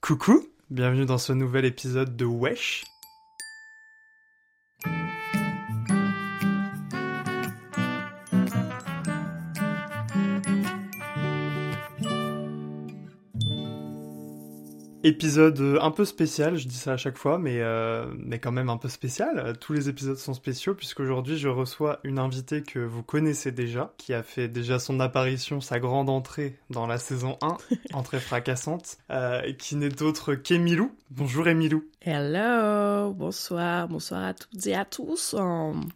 Coucou, bienvenue dans ce nouvel épisode de Wesh. Épisode euh, un peu spécial, je dis ça à chaque fois, mais, euh, mais quand même un peu spécial. Tous les épisodes sont spéciaux puisqu'aujourd'hui je reçois une invitée que vous connaissez déjà, qui a fait déjà son apparition, sa grande entrée dans la saison 1, entrée fracassante, euh, qui n'est autre qu'Emilou. Bonjour Emilou. Hello, bonsoir, bonsoir à toutes et à tous.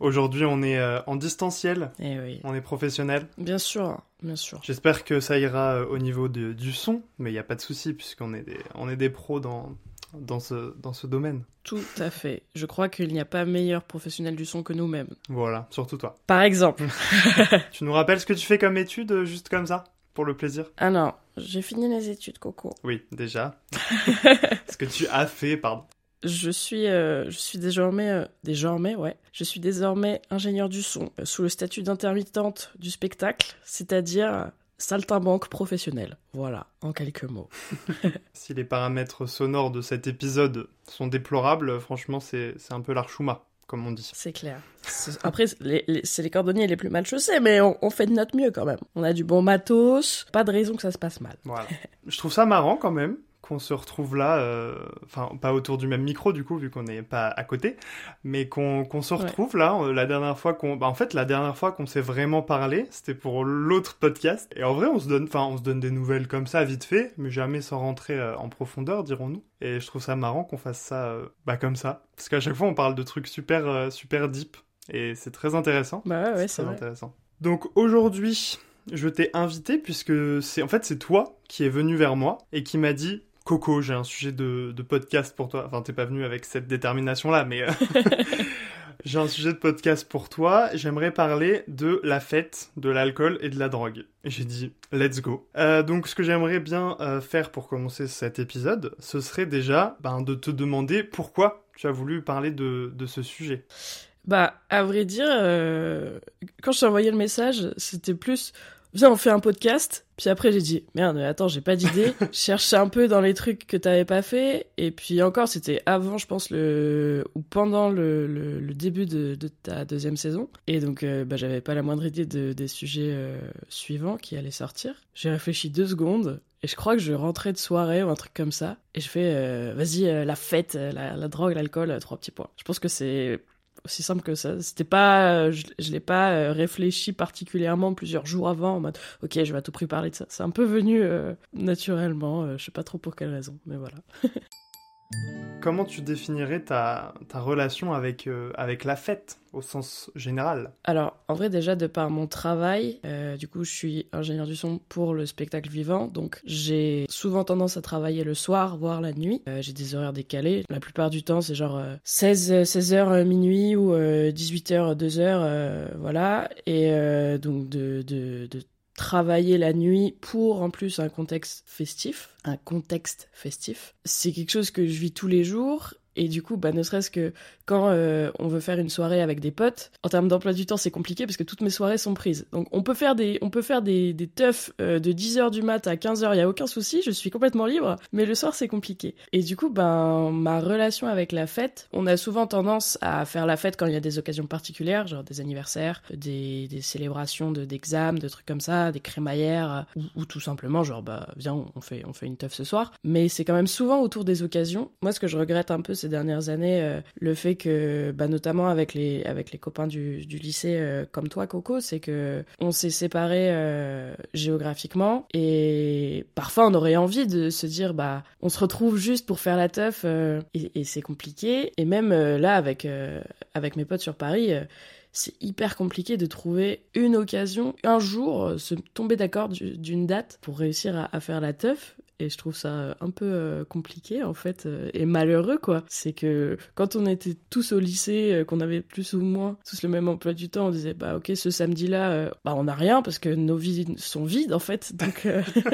Aujourd'hui on est euh, en distanciel, Eh oui, on est professionnel. bien sûr, bien sûr. J'espère que ça ira euh, au niveau de- du son, mais il n'y a pas de souci puisqu'on est des, on est des pros dans, dans, ce, dans ce domaine. Tout à fait. Je crois qu'il n'y a pas meilleur professionnel du son que nous-mêmes. Voilà, surtout toi. Par exemple. Tu nous rappelles ce que tu fais comme étude, euh, juste comme ça, pour le plaisir? Alors, j'ai fini les études, Coco. Oui, déjà. ce que tu as fait, pardon. Je suis, euh, je suis désormais, euh, désormais, ouais, je suis désormais ingénieur du son, euh, sous le statut d'intermittente du spectacle, c'est-à-dire saltimbanque professionnel. Voilà, en quelques mots. Si les paramètres sonores de cet épisode sont déplorables, franchement, c'est un peu l'archouma, comme on dit. C'est clair. Après, c'est les, les- c'est les cordonniers les plus mal chaussés, mais on, on fait de notre mieux quand même. On a du bon matos, pas de raison que ça se passe mal. Voilà. Je trouve ça marrant quand même qu'on se retrouve là, euh, enfin pas autour du même micro du coup vu qu'on n'est pas à côté, mais qu'on se retrouve là. euh, La dernière fois qu'on, bah, en fait la dernière fois qu'on s'est vraiment parlé, c'était pour l'autre podcast. Et en vrai on se donne, enfin on se donne des nouvelles comme ça vite fait, mais jamais sans rentrer euh, en profondeur, dirons-nous. Et je trouve ça marrant qu'on fasse ça, euh, bah comme ça, parce qu'à chaque fois on parle de trucs super super deep et c'est très intéressant. Bah ouais, ouais, c'est intéressant. Donc aujourd'hui, je t'ai invité puisque c'est en fait c'est toi qui es venu vers moi et qui m'a dit Coco, j'ai un sujet de, de podcast pour toi. Enfin, t'es pas venu avec cette détermination-là, mais euh, j'ai un sujet de podcast pour toi. J'aimerais parler de la fête, de l'alcool et de la drogue. Et j'ai dit let's go. Euh, donc, ce que j'aimerais bien euh, faire pour commencer cet épisode, ce serait déjà ben, de te demander pourquoi tu as voulu parler de, de ce sujet. Bah, à vrai dire, quand je t'ai envoyé le message, c'était plus viens, on fait un podcast. Puis après, j'ai dit merde, mais attends, j'ai pas d'idée. je cherchais un peu dans les trucs que t'avais pas fait. Et puis encore, c'était avant, je pense, le ou pendant le, le, le début de, de ta deuxième saison. Et donc, euh, bah, j'avais pas la moindre idée de, des sujets euh, suivants qui allaient sortir. J'ai réfléchi deux secondes. Et je crois que je rentrais de soirée ou un truc comme ça. Et je fais, euh, vas-y, la fête, la, la drogue, l'alcool, trois petits points. Je pense que c'est aussi simple que ça. C'était pas, euh, je, je l'ai pas euh, réfléchi particulièrement plusieurs jours avant en mode, ok, je vais à tout prix parler de ça. C'est un peu venu euh, naturellement. je sais pas trop pour quelle raison, mais voilà. Comment tu définirais ta, relation avec, euh, avec la fête au sens général? Alors, en vrai, déjà, de par mon travail, euh, du coup, je suis ingénieur du son pour le spectacle vivant, donc j'ai souvent tendance à travailler le soir, voire la nuit. Euh, j'ai des horaires décalés. La plupart du temps, c'est genre euh, 16, 16h minuit ou euh, 18h 2h, voilà. Et donc, de, de travailler la nuit pour en plus un contexte festif, un contexte festif, c'est quelque chose que je vis tous les jours. Et du coup, bah, ne serait-ce que quand euh, on veut faire une soirée avec des potes, en termes d'emploi du temps, c'est compliqué parce que toutes mes soirées sont prises. Donc on peut faire des, on peut faire des, des teufs euh, de 10h du mat à 15h, il y a aucun souci, je suis complètement libre, mais le soir c'est compliqué. Et du coup, ben ma relation avec la fête, on a souvent tendance à faire la fête quand il y a des occasions particulières, genre des anniversaires, des, des célébrations de d'examens, de trucs comme ça, des crémaillères, ou, ou tout simplement genre bah viens on fait on fait une teuf ce soir. Mais c'est quand même souvent autour des occasions. Moi, ce que je regrette un peu ces dernières années, euh, le fait que, bah, notamment avec les, copains du, lycée euh, comme toi, Coco, c'est que on s'est séparés euh, géographiquement et parfois on aurait envie de se dire, bah, on se retrouve juste pour faire la teuf et, c'est compliqué. Et même là, avec, mes potes sur Paris, c'est hyper compliqué de trouver une occasion, un jour, se tomber d'accord d'une date pour réussir à, faire la teuf et je trouve ça euh, un peu euh, compliqué en fait euh, et malheureux quoi. C'est que quand on était tous au lycée, qu'on avait plus ou moins tous le même emploi du temps, on disait bah ok ce samedi là, bah on n'a rien parce que nos vies sont vides en fait. Donc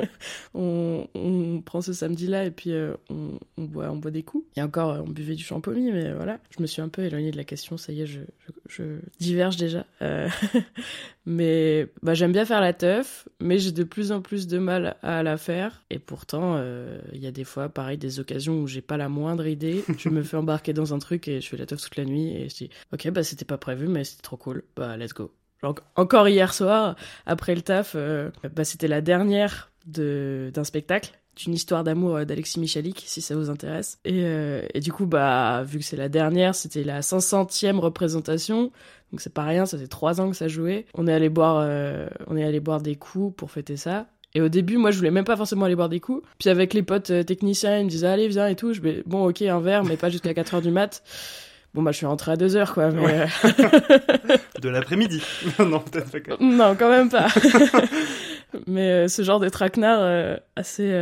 on, on, prend ce samedi là et puis on, boit on boit des coups. Et encore on buvait du champomis mais voilà. Je me suis un peu éloignée de la question. Ça y est je, je, je diverge déjà. mais bah j'aime bien faire la teuf, mais j'ai de plus en plus de mal à la faire et pourtant euh, il y a des fois, pareil, des occasions où j'ai pas la moindre idée. je me fais embarquer dans un truc et je fais la teuf toute la nuit et je dis, ok, bah c'était pas prévu, mais c'était trop cool. Bah let's go. encore hier soir, après le taf, euh, bah c'était la dernière de d'un spectacle d'une histoire d'amour euh, d'Alexis Michalik, si ça vous intéresse. Et, et du coup, bah, vu que c'est la dernière, c'était la 500e représentation, donc c'est pas rien, ça fait trois ans que ça jouait. On est allé boire, on est allé boire des coups pour fêter ça. Et au début, moi, je voulais même pas forcément aller boire des coups. Puis avec les potes euh, techniciens, ils me disaient allez, viens et tout. Je vais bon, ok, un verre, mais pas jusqu'à 4 heures du mat. Bon, bah, je suis rentrée à 2 heures, quoi. Mais... Euh, de l'après-midi. non, peut-être pas. Quand même. Non, quand même pas. mais euh, ce genre de traquenard assez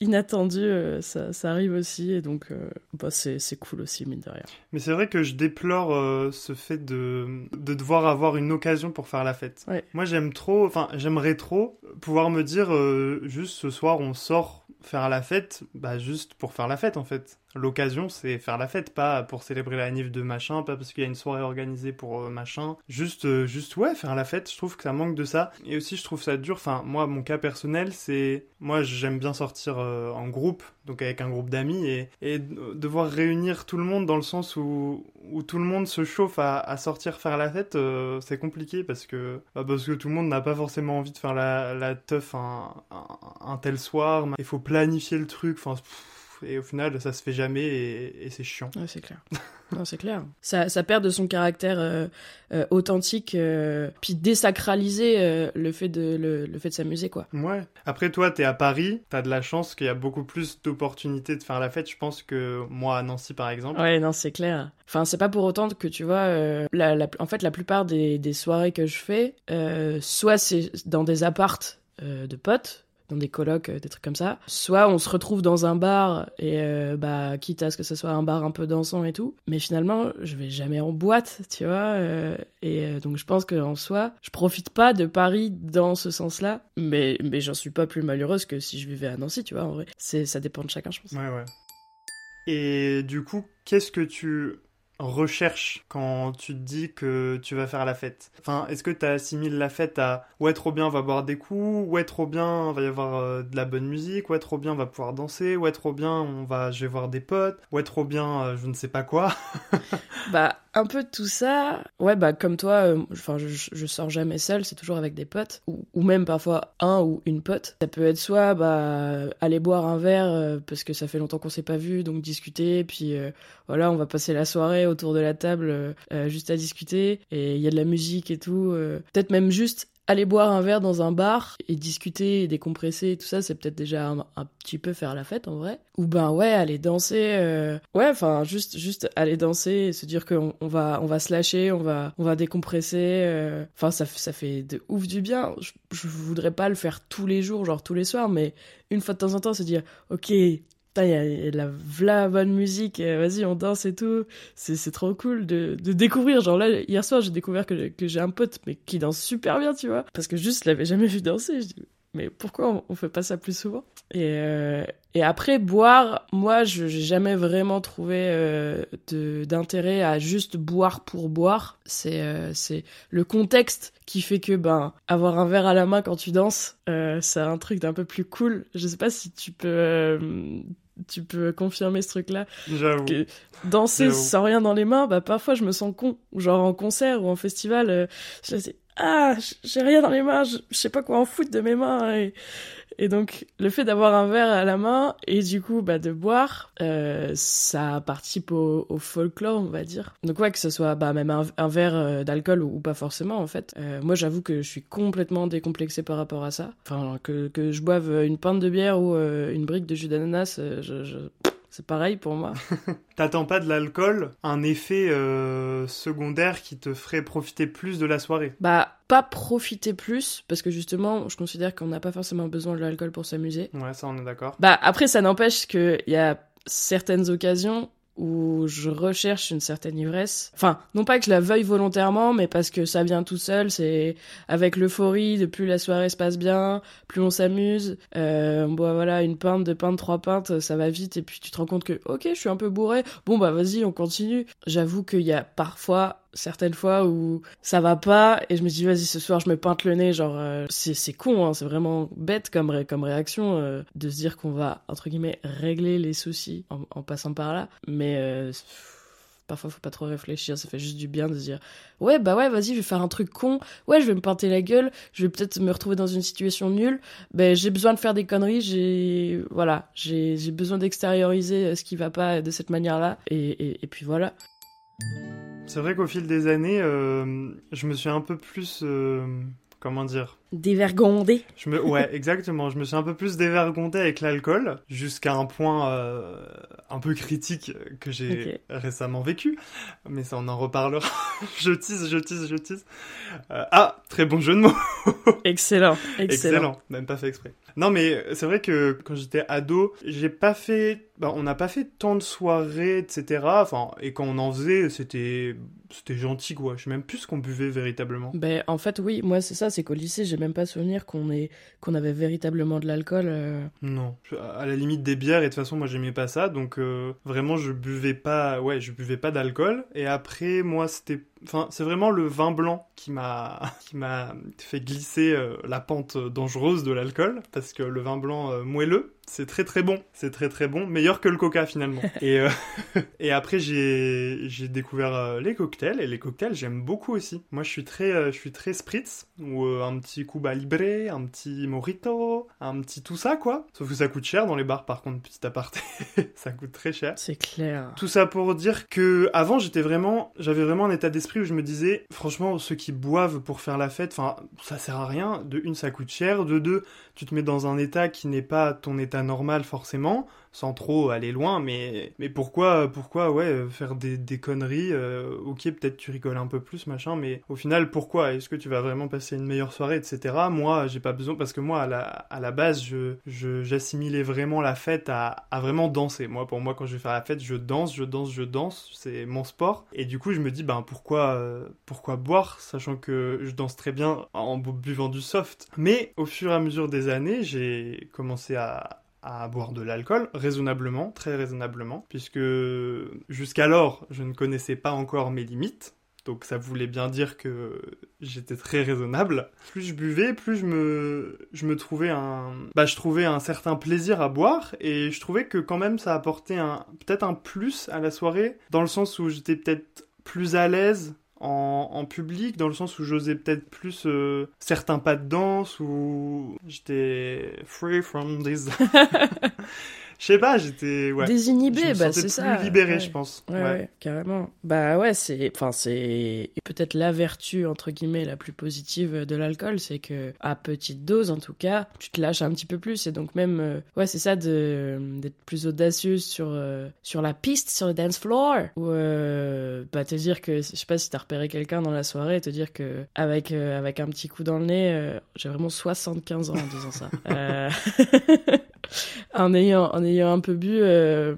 inattendu, euh, ça, ça, arrive aussi, et donc euh, bah, c'est cool aussi, mine de rien. Mais c'est vrai que je déplore euh, ce fait de, de devoir avoir une occasion pour faire la fête. Moi, j'aime trop, enfin, j'aimerais trop pouvoir me dire, juste ce soir, on sort faire la fête, bah, juste pour faire la fête, en fait l'occasion, c'est faire la fête, pas pour célébrer la nif de machin, pas parce qu'il y a une soirée organisée pour euh, machin. Juste, euh, juste, ouais, faire la fête, je trouve que ça manque de ça. Et aussi, je trouve ça dur. Enfin, moi, mon cas personnel, c'est. Moi, j'aime bien sortir euh, en groupe, donc avec un groupe d'amis, et, devoir réunir tout le monde dans le sens où, où tout le monde se chauffe à, sortir faire la fête, c'est compliqué parce que, bah, parce que tout le monde n'a pas forcément envie de faire la, la teuf un, un, tel soir. Il faut planifier le truc, enfin et au final ça se fait jamais et, c'est chiant. Ouais, c'est clair. non, c'est clair. Ça, ça, perd de son caractère euh, euh, authentique, euh, puis désacraliser le fait de le, fait de s'amuser quoi. Ouais. Après toi, t'es à Paris, t'as de la chance qu'il y a beaucoup plus d'opportunités de faire la fête, je pense que moi à Nancy par exemple. Ouais, non, c'est clair. Enfin, c'est pas pour autant que tu vois, la, la, en fait, la plupart des, des soirées que je fais, soit c'est dans des appartes de potes dans des colloques, euh, des trucs comme ça. Soit on se retrouve dans un bar et euh, bah quitte à ce que ce soit un bar un peu dansant et tout, mais finalement je vais jamais en boîte, tu vois. Euh, et donc je pense que en soi, je profite pas de Paris dans ce sens-là, mais mais j'en suis pas plus malheureuse que si je vivais à Nancy, tu vois. En vrai, c'est ça dépend de chacun, je pense. Ouais ouais. Et du coup, qu'est-ce que tu recherche quand tu te dis que tu vas faire la fête Enfin, est-ce que tu assimiles la fête à ouais trop bien on va boire des coups, ouais trop bien va y avoir euh, de la bonne musique, ouais trop bien on va pouvoir danser, ouais trop bien on va je vais voir des potes, ouais trop bien euh, je ne sais pas quoi. bah un peu tout ça. Ouais bah comme toi, euh, enfin je, sors jamais seul, c'est toujours avec des potes ou, ou, même parfois un ou une pote. Ça peut être soit bah aller boire un verre parce que ça fait longtemps qu'on s'est pas vu donc discuter puis voilà on va passer la soirée autour de la table euh, euh, juste à discuter et il y a de la musique et tout. Euh. Peut-être même juste aller boire un verre dans un bar et discuter et décompresser et tout ça, c'est peut-être déjà un, petit peu faire la fête en vrai. Ou ben ouais, aller danser. Ouais, enfin juste juste aller danser et se dire qu'on on va on va se lâcher, on va on va décompresser. Enfin ça ça fait de ouf du bien. Je, je voudrais pas le faire tous les jours, genre tous les soirs, mais une fois de temps en temps se dire ok il y, a la vla bonne musique, vas-y, on danse et tout. C'est trop cool de, de, découvrir. Genre là, hier soir, j'ai découvert que, que j'ai un pote, mais qui danse super bien, tu vois. Parce que juste, je l'avais jamais vu danser. Je dis, mais pourquoi on, fait pas ça plus souvent? Et, euh, et après, boire, moi, je j'ai jamais vraiment trouvé euh, d'intérêt à juste boire pour boire. C'est euh, c'est le contexte qui fait que, ben, avoir un verre à la main quand tu danses, c'est un truc d'un peu plus cool. Je sais pas si tu peux tu peux confirmer ce truc-là. J'avoue. Danser sans rien dans les mains, bah parfois je me sens con. Genre en concert ou en festival, euh, ah j'ai rien dans les mains, je, sais pas quoi en foutre de mes mains. Et, et donc le fait d'avoir un verre à la main et du coup bah de boire, euh, ça participe au, au, folklore on va dire. Donc ouais que ce soit bah même un, verre euh, d'alcool ou, pas forcément en fait. Euh, moi j'avoue que je suis complètement décomplexé par rapport à ça. Enfin que que je boive une pinte de bière ou une brique de jus d'ananas, je, je c'est pareil pour moi. T'attends pas de l'alcool un effet euh, secondaire qui te ferait profiter plus de la soirée? Bah, pas profiter plus, parce que justement, je considère qu'on n'a pas forcément besoin de l'alcool pour s'amuser. Ouais, ça on est d'accord. Bah, après, ça n'empêche qu'il y a certaines occasions où je recherche une certaine ivresse. Enfin, non pas que je la veuille volontairement, mais parce que ça vient tout seul. C'est avec l'euphorie, de plus la soirée se passe bien, plus on s'amuse. Euh, bon, voilà, une pinte, deux pintes, trois pintes, ça va vite. Et puis tu te rends compte que, ok, je suis un peu bourré. Bon, bah vas-y, on continue. J'avoue qu'il y a parfois certaines fois où ça va pas et je me dis vas-y ce soir je me peinte le nez genre euh, c'est con hein, c'est vraiment bête comme comme réaction euh, de se dire qu'on va entre guillemets régler les soucis en, passant par là. Mais euh, parfois faut pas trop réfléchir. Ça fait juste du bien de se dire ouais bah ouais vas-y je vais faire un truc con. Ouais je vais me peinter la gueule. Je vais peut-être me retrouver dans une situation nulle. Ben j'ai besoin de faire des conneries. J'ai voilà j'ai besoin d'extérioriser ce qui va pas de cette manière là et, et puis voilà C'est vrai qu'au fil des années, euh, je me suis un peu plus. euh, comment dire dévergondé je me... Ouais, exactement. Je me suis un peu plus dévergondé avec l'alcool, jusqu'à un point euh, un peu critique que j'ai récemment vécu. Mais ça, on en reparlera. je tease, je tease, je tease. Euh, ah, très bon jeu de mots. excellent, excellent Excellent, même pas fait exprès. Non, mais c'est vrai que quand j'étais ado, j'ai pas fait. Bah, on n'a pas fait tant de soirées, etc. Enfin, et quand on en faisait, c'était c'était gentil, quoi. Je sais même plus ce qu'on buvait véritablement. Ben, en fait, oui, moi, c'est ça, c'est qu'au lycée, j'ai même pas souvenir qu'on ait... qu'on avait véritablement de l'alcool. euh. Non, à la limite des bières, et de toute façon, moi, j'aimais pas ça, donc euh, vraiment, je buvais pas. Ouais, je buvais pas d'alcool. Et après, moi, c'était. Enfin, c'est vraiment le vin blanc qui m'a qui m'a fait glisser euh, la pente dangereuse de l'alcool, parce que le vin blanc euh, moelleux, c'est très très bon. C'est très très bon, meilleur que le coca finalement. et euh, et après, j'ai j'ai découvert euh, les cocktails et les cocktails, j'aime beaucoup aussi. Moi, je suis très euh, je suis très spritz ou euh, un petit Cuba Libre, un petit mojito, un petit tout ça quoi. Sauf que ça coûte cher dans les bars par contre, petit aparté, ça coûte très cher. C'est clair. Tout ça pour dire que avant j'étais vraiment, j'avais vraiment un état d'esprit où je me disais, franchement, ceux qui boivent pour faire la fête, enfin, ça sert à rien. De une, ça coûte cher. De deux, tu te mets dans un état qui n'est pas ton état normal forcément, sans trop aller loin. Mais, mais pourquoi, pourquoi, ouais, faire des, des conneries euh, Ok, peut-être tu rigoles un peu plus, machin, mais au final, pourquoi? Est-ce que tu vas vraiment passer une meilleure soirée, etc. Moi, j'ai pas besoin parce que moi, à la, à la base, je, j'assimilais vraiment la fête à, à vraiment danser. Moi, pour moi, quand je vais faire la fête, je danse, je danse, je danse. C'est mon sport. Et du coup, je me dis, ben pourquoi, euh, pourquoi boire, sachant que je danse très bien en bu- buvant du soft. Mais au fur et à mesure des années, j'ai commencé à à boire de l'alcool, raisonnablement, très raisonnablement, puisque jusqu'alors, je ne connaissais pas encore mes limites. Donc ça voulait bien dire que j'étais très raisonnable. Plus je buvais, plus je me, je me trouvais un, bah je trouvais un certain plaisir à boire et je trouvais que quand même ça apportait un, peut-être un plus à la soirée dans le sens où j'étais peut-être plus à l'aise en, public, dans le sens où j'osais peut-être plus euh, certains pas de danse ou j'étais free from this. Je sais pas, j'étais ouais. Désinhibé, bah c'est plus ça. libéré, ouais. je pense. Ouais, ouais, carrément. Bah ouais, c'est, enfin c'est peut-être la vertu entre guillemets la plus positive de l'alcool, c'est que à petite dose en tout cas, tu te lâches un petit peu plus et donc même, euh, ouais, c'est ça d'être plus audacieuse sur euh, sur la piste, sur le dance floor, ou euh, bah te dire que, je sais pas si t'as repéré quelqu'un dans la soirée, et te dire que avec euh, avec un petit coup dans le nez, euh, j'ai vraiment 75 ans en disant ça. En ayant en ayant un peu bu euh,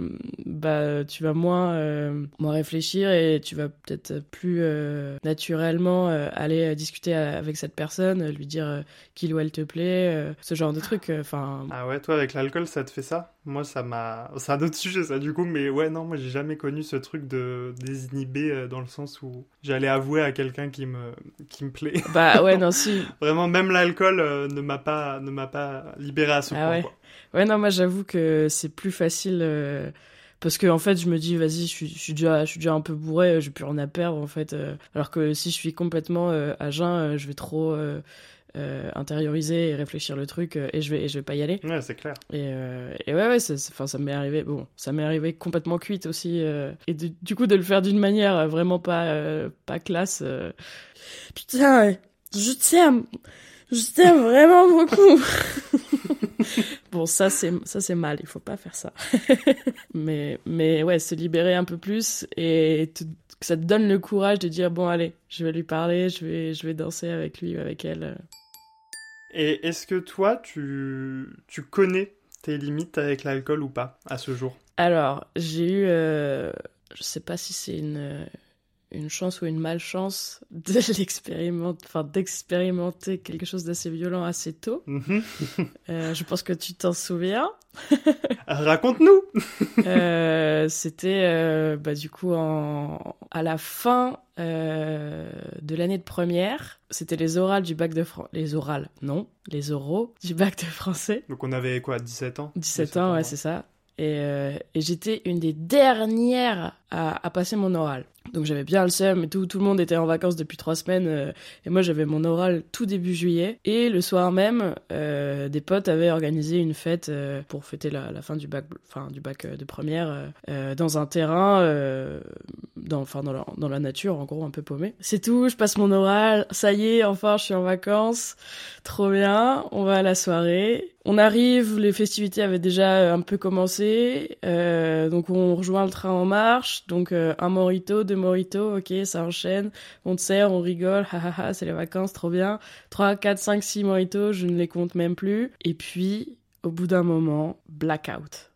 bah tu vas moins euh, moins réfléchir et tu vas peut-être plus euh, naturellement aller discuter avec cette personne lui dire qu'il ou elle te plaît ce genre de truc enfin Ah ouais, toi avec l'alcool, ça te fait ça? Moi, ça m'a. C'est un autre sujet, ça, du coup, mais ouais, non, moi, j'ai jamais connu ce truc de désinhibé dans le sens où j'allais avouer à quelqu'un qui me qui me plaît. bah ouais non si Vraiment, même l'alcool ne m'a pas ne m'a pas libéré à ce Ah point. ouais. quoi. Ouais non moi j'avoue que c'est plus facile euh, parce que en fait je me dis vas-y je suis, je suis déjà je suis déjà un peu bourré j'ai plus rien à perdre en fait euh, alors que si je suis complètement euh, à jeun euh, je vais trop euh, euh, intérioriser et réfléchir le truc euh, et je vais et je vais pas y aller Ouais, c'est clair. Et, euh, et ouais, ouais, ça, ça- enfin, ça m'est arrivé. Bon, ça m'est arrivé complètement cuite aussi. euh, et de- du coup, de le faire d'une manière euh, vraiment pas, euh, pas classe. euh. Putain, je t'aime. Je t'aime vraiment beaucoup. Bon, ça c'est ça c'est mal, il faut pas faire ça. mais mais ouais, se libérer un peu plus et que ça te donne le courage de dire bon allez, je vais lui parler, je vais je vais danser avec lui ou avec elle. Et est-ce que toi tu tu connais tes limites avec l'alcool ou pas à ce jour? Alors, j'ai eu euh, je sais pas si c'est une une chance ou une malchance de l'expérimenter, enfin d'expérimenter quelque chose d'assez violent assez tôt. Mhm. euh, je pense que tu t'en souviens. Raconte-nous. euh, C'était euh, bah, du coup en... à la fin de l'année de première. C'était les orales du bac de français. Les orales, non, les oraux du bac de français. Donc on avait quoi, 17 ans? 17, 17 ans, ouais, c'est ça. Et, euh, et j'étais une des dernières à, à passer mon oral. Donc j'avais bien le seum et tout, tout le monde était en vacances depuis trois semaines euh, et moi j'avais mon oral tout début juillet. Et le soir même euh, des potes avaient organisé une fête euh, pour fêter la, fin du bac, enfin du bac de première dans un terrain, dans, enfin la, dans la nature en gros un peu paumé. C'est tout, je passe mon oral, ça y est, enfin je suis en vacances, trop bien, on va à la soirée. On arrive, les festivités avaient déjà un peu commencé, donc on rejoint le train en marche, donc un morito, deux morito, ok, ça enchaîne, on te sert, on rigole, hahaha, c'est les vacances, trop bien. 3, 4, 5, 6 moritos, je ne les compte même plus. Et puis, au bout d'un moment, blackout.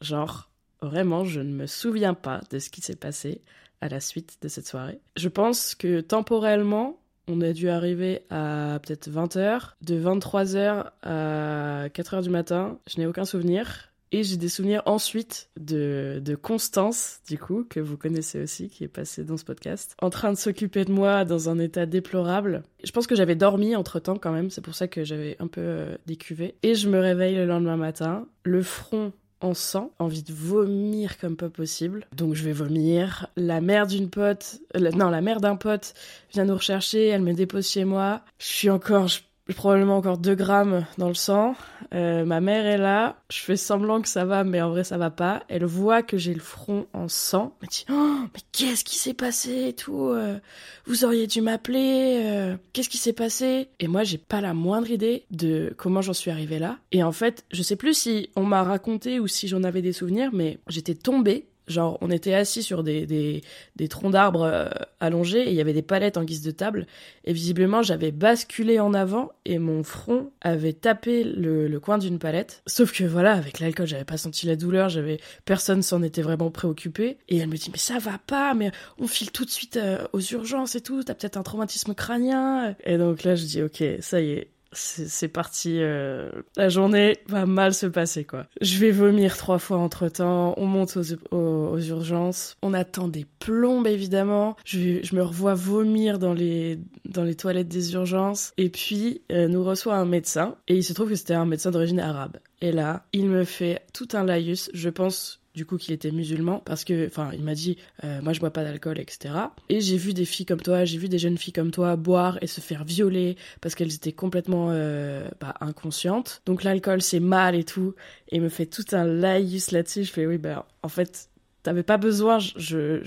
Genre, vraiment, je ne me souviens pas de ce qui s'est passé à la suite de cette soirée. Je pense que temporellement, on a dû arriver à peut-être 20h. De 23h à 4h du matin, je n'ai aucun souvenir. Et j'ai des souvenirs ensuite de, de Constance, du coup, que vous connaissez aussi, qui est passée dans ce podcast, en train de s'occuper de moi dans un état déplorable. Je pense que j'avais dormi entre temps quand même, c'est pour ça que j'avais un peu euh, décuvé. Et je me réveille le lendemain matin, le front en sang, envie de vomir comme pas possible. Donc je vais vomir. La mère d'une pote, non, la mère d'un pote vient nous rechercher, elle me dépose chez moi. Je suis encore, probablement encore 2 grammes dans le sang. Euh, ma mère est là, je fais semblant que ça va, mais en vrai ça va pas. Elle voit que j'ai le front en sang. Elle me dit oh, mais qu'est-ce qui s'est passé et tout euh, Vous auriez dû m'appeler. Euh, qu'est-ce qui s'est passé? Et moi j'ai pas la moindre idée de comment j'en suis arrivée là. Et en fait, je sais plus si on m'a raconté ou si j'en avais des souvenirs, mais j'étais tombée Genre, on était assis sur des, des, des troncs d'arbres euh, allongés et il y avait des palettes en guise de table. Et visiblement, j'avais basculé en avant et mon front avait tapé le, le coin d'une palette. Sauf que voilà, avec l'alcool, j'avais pas senti la douleur, j'avais personne s'en était vraiment préoccupé. Et elle me dit, mais ça va pas, mais on file tout de suite euh, aux urgences et tout, t'as peut-être un traumatisme crânien. Et donc là, je dis, ok, ça y est, c'est parti. Euh, la journée va mal se passer, quoi. Je vais vomir trois fois entre temps. On monte aux, urgences. On attend des plombes, évidemment. Je, je, me revois vomir dans les, dans les toilettes des urgences. Et puis, euh, nous reçoit un médecin. Et il se trouve que c'était un médecin d'origine arabe. Et là, il me fait tout un laïus. Je pense du coup qu'il était musulman parce que enfin il m'a dit euh, moi je bois pas d'alcool etc et j'ai vu des filles comme toi j'ai vu des jeunes filles comme toi boire et se faire violer parce qu'elles étaient complètement euh, bah, inconscientes. Donc l'alcool c'est mal et tout et il me fait tout un laïus là-dessus. Je fais oui ben en fait t'avais pas besoin. Je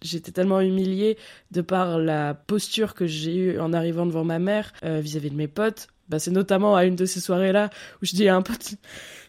j'étais tellement humiliée de par la posture que j'ai eue en arrivant devant ma mère euh, vis-à-vis -vis de mes potes bah, c'est notamment à une de ces soirées-là où je dis à un pote,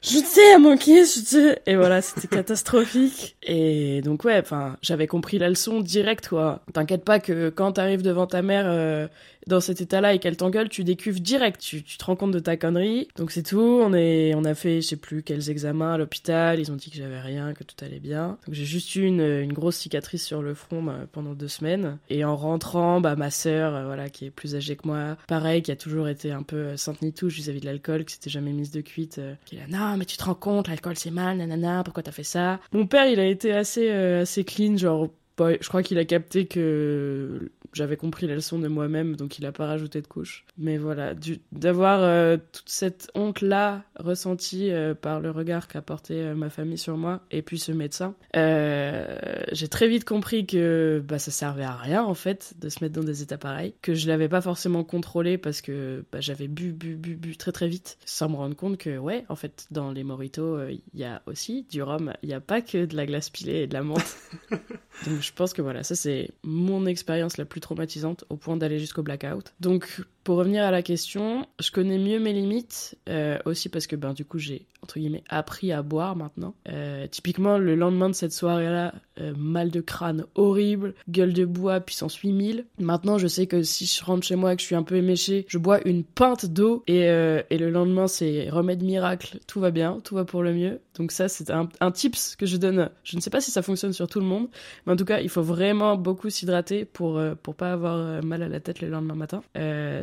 je sais à manquer, je sais. Et voilà, c'était catastrophique. Et donc ouais, enfin, j'avais compris la leçon direct, quoi. T'inquiète pas que quand t'arrives devant ta mère euh, dans cet état-là et qu'elle t'engueule, tu décuves direct. Tu, tu, te rends compte de ta connerie. Donc c'est tout. On est, on a fait, je sais plus quels examens à l'hôpital. Ils ont dit que j'avais rien, que tout allait bien. Donc j'ai juste eu une, une grosse cicatrice sur le front bah, pendant deux semaines. Et en rentrant, bah ma sœur, euh, voilà, qui est plus âgée que moi, pareil, qui a toujours été un peu euh, sainte ni touche vis-à-vis de l'alcool, qui s'était jamais mise de cuite, euh, qui est là, non mais tu te rends compte, l'alcool c'est mal, nanana, pourquoi t'as fait ça? Mon père, il a été assez, assez clean, genre je crois qu'il a capté que j'avais compris la leçon de moi-même, donc il a pas rajouté de couche. Mais voilà, d'avoir euh, toute cette honte-là ressentie euh, par le regard qu'a porté euh, ma famille sur moi, et puis ce médecin, j'ai très vite compris que bah, ça servait à rien en fait de se mettre dans des états pareils, que je l'avais pas forcément contrôlé parce que bah, j'avais bu, bu, bu, bu très très vite, sans me rendre compte que ouais, en fait, dans les moritos, il y a aussi du rhum, il n'y a pas que de la glace pilée et de la menthe. donc je pense que voilà, ça c'est mon expérience la plus traumatisante au point d'aller jusqu'au blackout. Donc pour revenir à la question, je connais mieux mes limites, euh, aussi parce que ben du coup j'ai entre guillemets appris à boire maintenant. Euh, typiquement le lendemain de cette soirée-là, euh, mal de crâne horrible, gueule de bois puissance 8000. Maintenant je sais que si je rentre chez moi et que je suis un peu éméché, je bois une pinte d'eau et, et le lendemain c'est remède miracle, tout va bien, tout va pour le mieux. Donc ça c'est un, un tips que je donne. Je ne sais pas si ça fonctionne sur tout le monde, mais en tout cas il faut vraiment beaucoup s'hydrater pour pour pas avoir mal à la tête le lendemain matin.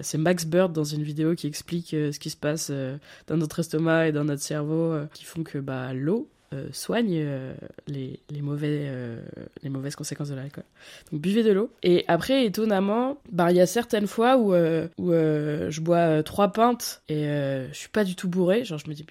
c'est Max Bird dans une vidéo qui explique euh, ce qui se passe euh, dans notre estomac et dans notre cerveau, euh, qui font que bah, l'eau soigne les, les, mauvais, les mauvaises conséquences de l'alcool. Donc buvez de l'eau. Et après, étonnamment, bah, il y a certaines fois où, où je bois trois pintes et je suis pas du tout bourré. Genre, je me dis,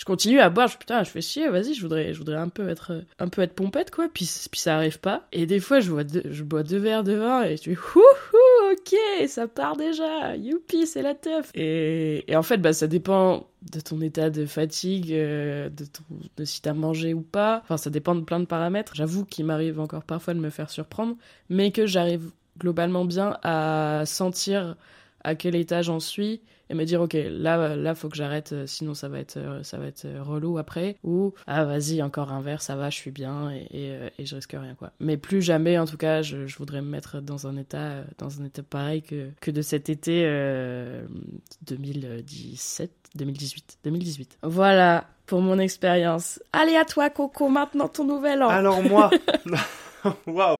je continue à boire, je putain, je fais chier, vas-y, je voudrais, je voudrais un peu être, un peu être pompette, quoi. Puis, puis ça arrive pas. Et des fois, je bois deux, je bois deux verres de vin et je fais, ouh, ok, ça part déjà, youpi, c'est la teuf. Et, et en fait, bah, ça dépend de ton état de fatigue, euh, de, ton, de si t'as mangé ou pas. Enfin, ça dépend de plein de paramètres. J'avoue qu'il m'arrive encore parfois de me faire surprendre, mais que j'arrive globalement bien à sentir à quel état j'en suis et me dire ok là là faut que j'arrête euh, sinon ça va être euh, ça va être euh, relou après. Ou ah vas-y encore un verre ça va je suis bien et, et, et, je risque rien quoi. Mais plus jamais en tout cas je, je, voudrais me mettre dans un état dans un état pareil que que de cet été euh, 2017 2018 2018 voilà pour mon expérience. Allez à toi Coco maintenant ton nouvel an. Alors moi waouh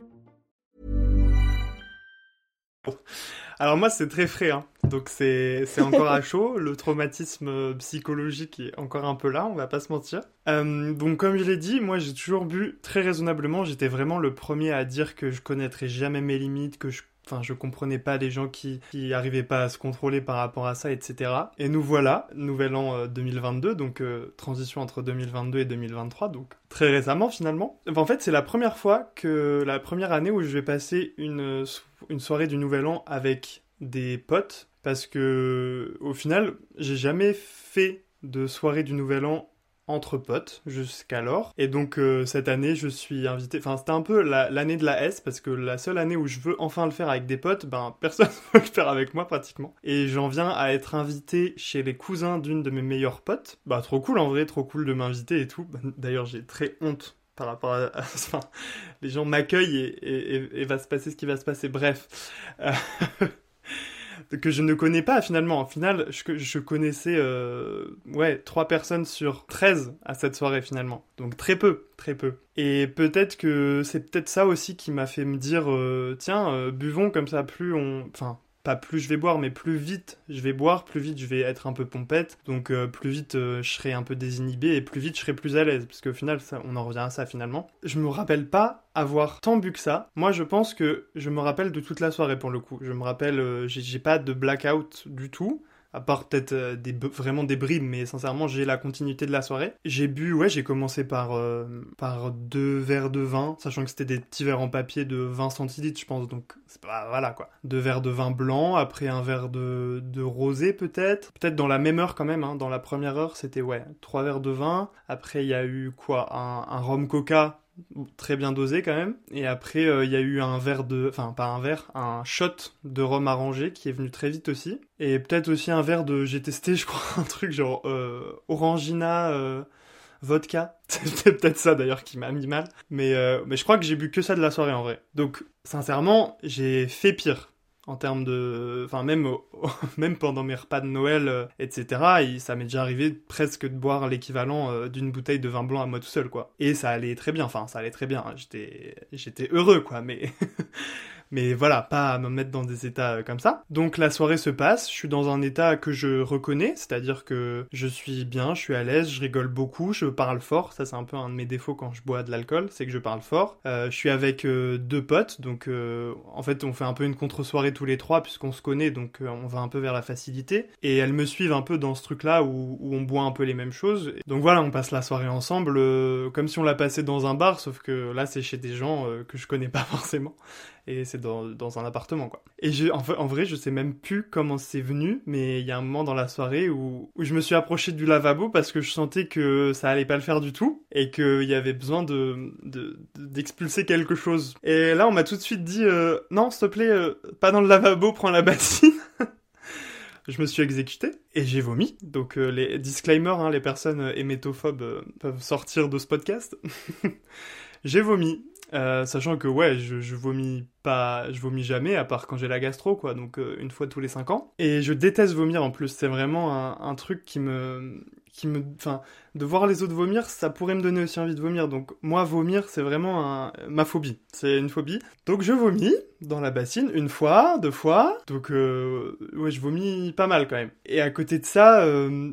Alors moi c'est très frais, hein. donc c'est encore à chaud, le traumatisme psychologique est encore un peu là, on va pas se mentir. Euh, donc comme je l'ai dit, moi j'ai toujours bu très raisonnablement, j'étais vraiment le premier à dire que je connaîtrais jamais mes limites, que je Enfin, je comprenais pas les gens qui, qui arrivaient pas à se contrôler par rapport à ça, etc. Et nous voilà, nouvel an 2022, euh, donc euh, transition entre 2022 et 2023, donc très récemment finalement. en fait, c'est la première fois que la première année où je vais passer une, une soirée du nouvel an avec des potes, parce que au final, j'ai jamais fait de soirée du nouvel an entre potes jusqu'alors. Et donc euh, cette année, je suis invité. Enfin, c'était un peu l'année de la S parce que la seule année où je veux enfin le faire avec des potes, ben personne ne veut le faire avec moi pratiquement. Et j'en viens à être invité chez les cousins d'une de mes meilleures potes. Bah trop cool en vrai, trop cool de m'inviter et tout. Bah, d'ailleurs, j'ai très honte par rapport à, enfin, les gens m'accueillent et, et, va se passer ce qui va se passer. Bref. Euh, que je ne connais pas finalement. Au final, je, je connaissais euh, ouais, 3 personnes sur 13 à cette soirée finalement. Donc très peu, très peu. Et peut-être que c'est peut-être ça aussi qui m'a fait me dire euh, tiens, euh, buvons comme ça, plus on. Enfin, pas plus je vais boire, mais plus vite je vais boire, plus vite je vais être un peu pompette, donc euh, plus vite euh, je serai un peu désinhibé et plus vite je serai plus à l'aise, parce qu'au final, on en revient à ça finalement. Je me rappelle pas avoir tant bu que ça. Moi, je pense que je me rappelle de toute la soirée pour le coup. Je me rappelle, euh, j'ai pas de blackout du tout à part peut-être euh, vraiment des bribes, mais sincèrement, j'ai la continuité de la soirée. J'ai bu, ouais, j'ai commencé par, euh, par deux verres de vin, sachant que c'était des petits verres en papier de 20 centilitres, je pense, donc c'est pas, voilà quoi. Deux verres de vin blanc, après un verre de, de rosé peut-être, peut-être dans la même heure quand même, hein. dans la première heure, c'était, ouais, trois verres de vin, après il y a eu quoi, un, un rhum coca très bien dosé quand même. Et après, euh, il y a eu un verre de, enfin pas un verre, un shot de rhum arrangé qui est venu très vite aussi. Et peut-être aussi un verre de, j'ai testé, je crois, un truc genre euh, Orangina. Euh, vodka. C'était peut-être ça d'ailleurs qui m'a mis mal. Mais, mais je crois que j'ai bu que ça de la soirée en vrai. Donc, sincèrement, j'ai fait pire. En termes de enfin même même pendant mes repas de Noël euh, etc et ça m'est déjà arrivé presque de boire l'équivalent euh, d'une bouteille de vin blanc à moi tout seul quoi. Et ça allait très bien enfin ça allait très bien j'étais j'étais heureux quoi mais mais voilà, pas à me mettre dans des états euh, comme ça. Donc la soirée se passe, je suis dans un état que je reconnais, c'est-à-dire que je suis bien, je suis à l'aise, je rigole beaucoup, je parle fort, ça c'est un peu un de mes défauts quand je bois de l'alcool, c'est que je parle fort. Euh, je suis avec euh, deux potes, donc en fait on fait un peu une contre-soirée tous les trois puisqu'on se connaît, donc on va un peu vers la facilité. Et elles me suivent un peu dans ce truc-là où, où, on boit un peu les mêmes choses. Donc voilà, on passe la soirée ensemble, comme si on la passait dans un bar, sauf que là c'est chez des gens que je connais pas forcément et c'est dans, un appartement quoi. Et en, vrai, je sais même plus comment c'est venu, mais il y a un moment dans la soirée où, je me suis approché du lavabo parce que je sentais que ça allait pas le faire du tout et qu'il y avait besoin de d'expulser quelque chose. Et là, on m'a tout de suite dit euh, non, s'il te plaît, euh, pas dans le lavabo, prends la bassine. je me suis exécuté et j'ai vomi. Donc euh, les disclaimers, hein, les personnes hémétophobes peuvent sortir de ce podcast. j'ai vomi euh, sachant que ouais, je, vomis pas, je vomis jamais à part quand j'ai la gastro quoi, donc euh, une fois tous les 5 ans. Et je déteste vomir en plus, c'est vraiment un, truc qui me, qui me, enfin, de voir les autres vomir, ça pourrait me donner aussi envie de vomir. Donc moi, vomir, c'est vraiment ma phobie. C'est une phobie. Donc je vomis dans la bassine une fois, deux fois. Donc euh... ouais, je vomis pas mal quand même. Et à côté de ça,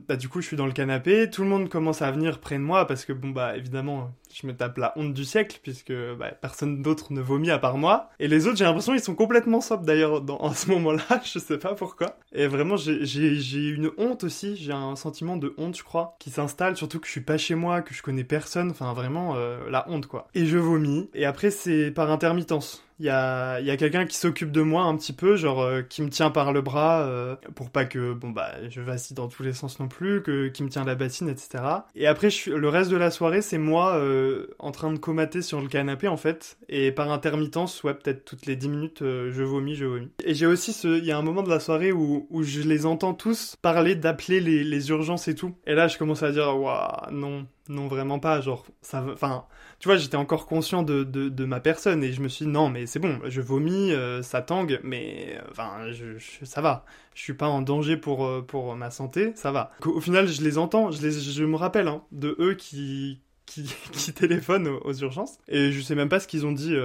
bah du coup, je suis dans le canapé. Tout le monde commence à venir près de moi parce que bon bah évidemment, je me tape la honte du siècle puisque bah, personne d'autre ne vomit à part moi. Et les autres, j'ai l'impression ils sont complètement sobres d'ailleurs en ce moment-là. je sais pas pourquoi. Et vraiment, j'ai une honte aussi. J'ai un sentiment de honte, je crois, qui s'installe sur surtout que je suis pas chez moi, que je connais personne, enfin vraiment euh, la honte quoi. Et je vomis, et après c'est par intermittence il y a, y a quelqu'un qui s'occupe de moi un petit peu, genre euh, qui me tient par le bras euh, pour pas que bon bah je vacille dans tous les sens non plus, que qui me tient la bassine, etc. Et après je le reste de la soirée c'est moi euh, en train de comater sur le canapé en fait, et par intermittence, ouais peut-être toutes les 10 minutes je vomis, je vomis. Et j'ai aussi ce, il y a un moment de la soirée où, où je les entends tous parler d'appeler les, les urgences et tout. Et là je commence à dire waouh non non vraiment pas, genre ça, enfin tu vois, j'étais encore conscient de, de, de, ma personne et je me suis dit non, mais c'est bon, je vomis, euh, ça tangue, mais euh, enfin, je, ça va. Je suis pas en danger pour, euh, pour ma santé, ça va. Au, final, je les entends, je, les, je me rappelle hein, de eux qui, qui, qui téléphonent aux, urgences et je sais même pas ce qu'ils ont dit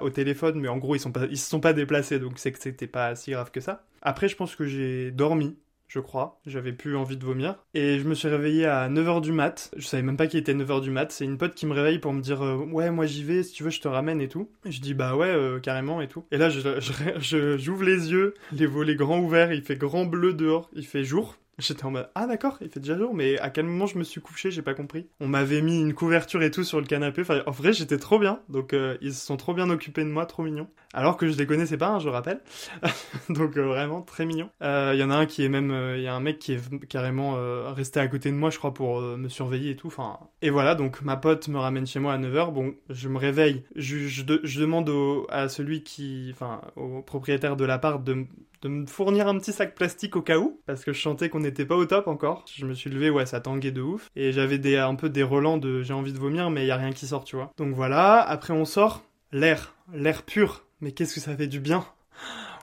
au téléphone mais en gros ils sont pas ils se sont pas déplacés donc c'est que c'était pas si grave que ça après je pense que j'ai dormi je crois. J'avais plus envie de vomir. Et je me suis réveillé à 9h du mat. Je savais même pas qu'il était 9h du mat. C'est une pote qui me réveille pour me dire euh, Ouais, moi j'y vais, si tu veux, je te ramène et tout. Et je dis Bah ouais, euh, carrément et tout. Et là, j'ouvre je, je, les yeux, les volets grands ouverts, il fait grand bleu dehors, il fait jour. J'étais en mode ah d'accord, il fait déjà jour, mais à quel moment je me suis couché, j'ai pas compris. On m'avait mis une couverture et tout sur le canapé. Enfin, en vrai, j'étais trop bien. Donc euh, ils se sont trop bien occupés de moi, trop mignon. Alors que je les connaissais pas, hein, je rappelle. donc euh, vraiment très mignon. Il euh, y en a un qui est même, il y a un mec qui est carrément resté à côté de moi, je crois, pour me surveiller et tout. Enfin et voilà. Donc ma pote me ramène chez moi à 9h. Bon, je me réveille. Je, je, je demande au, à celui qui, enfin au propriétaire de l'appart de de me fournir un petit sac plastique au cas où, parce que je sentais qu'on n'était pas au top encore. Je me suis levé, ouais, ça tanguait de ouf. Et j'avais des, un peu des relents de j'ai envie de vomir, mais il y a rien qui sort, tu vois. Donc voilà, après on sort, l'air, l'air pur. Mais qu'est-ce que ça fait du bien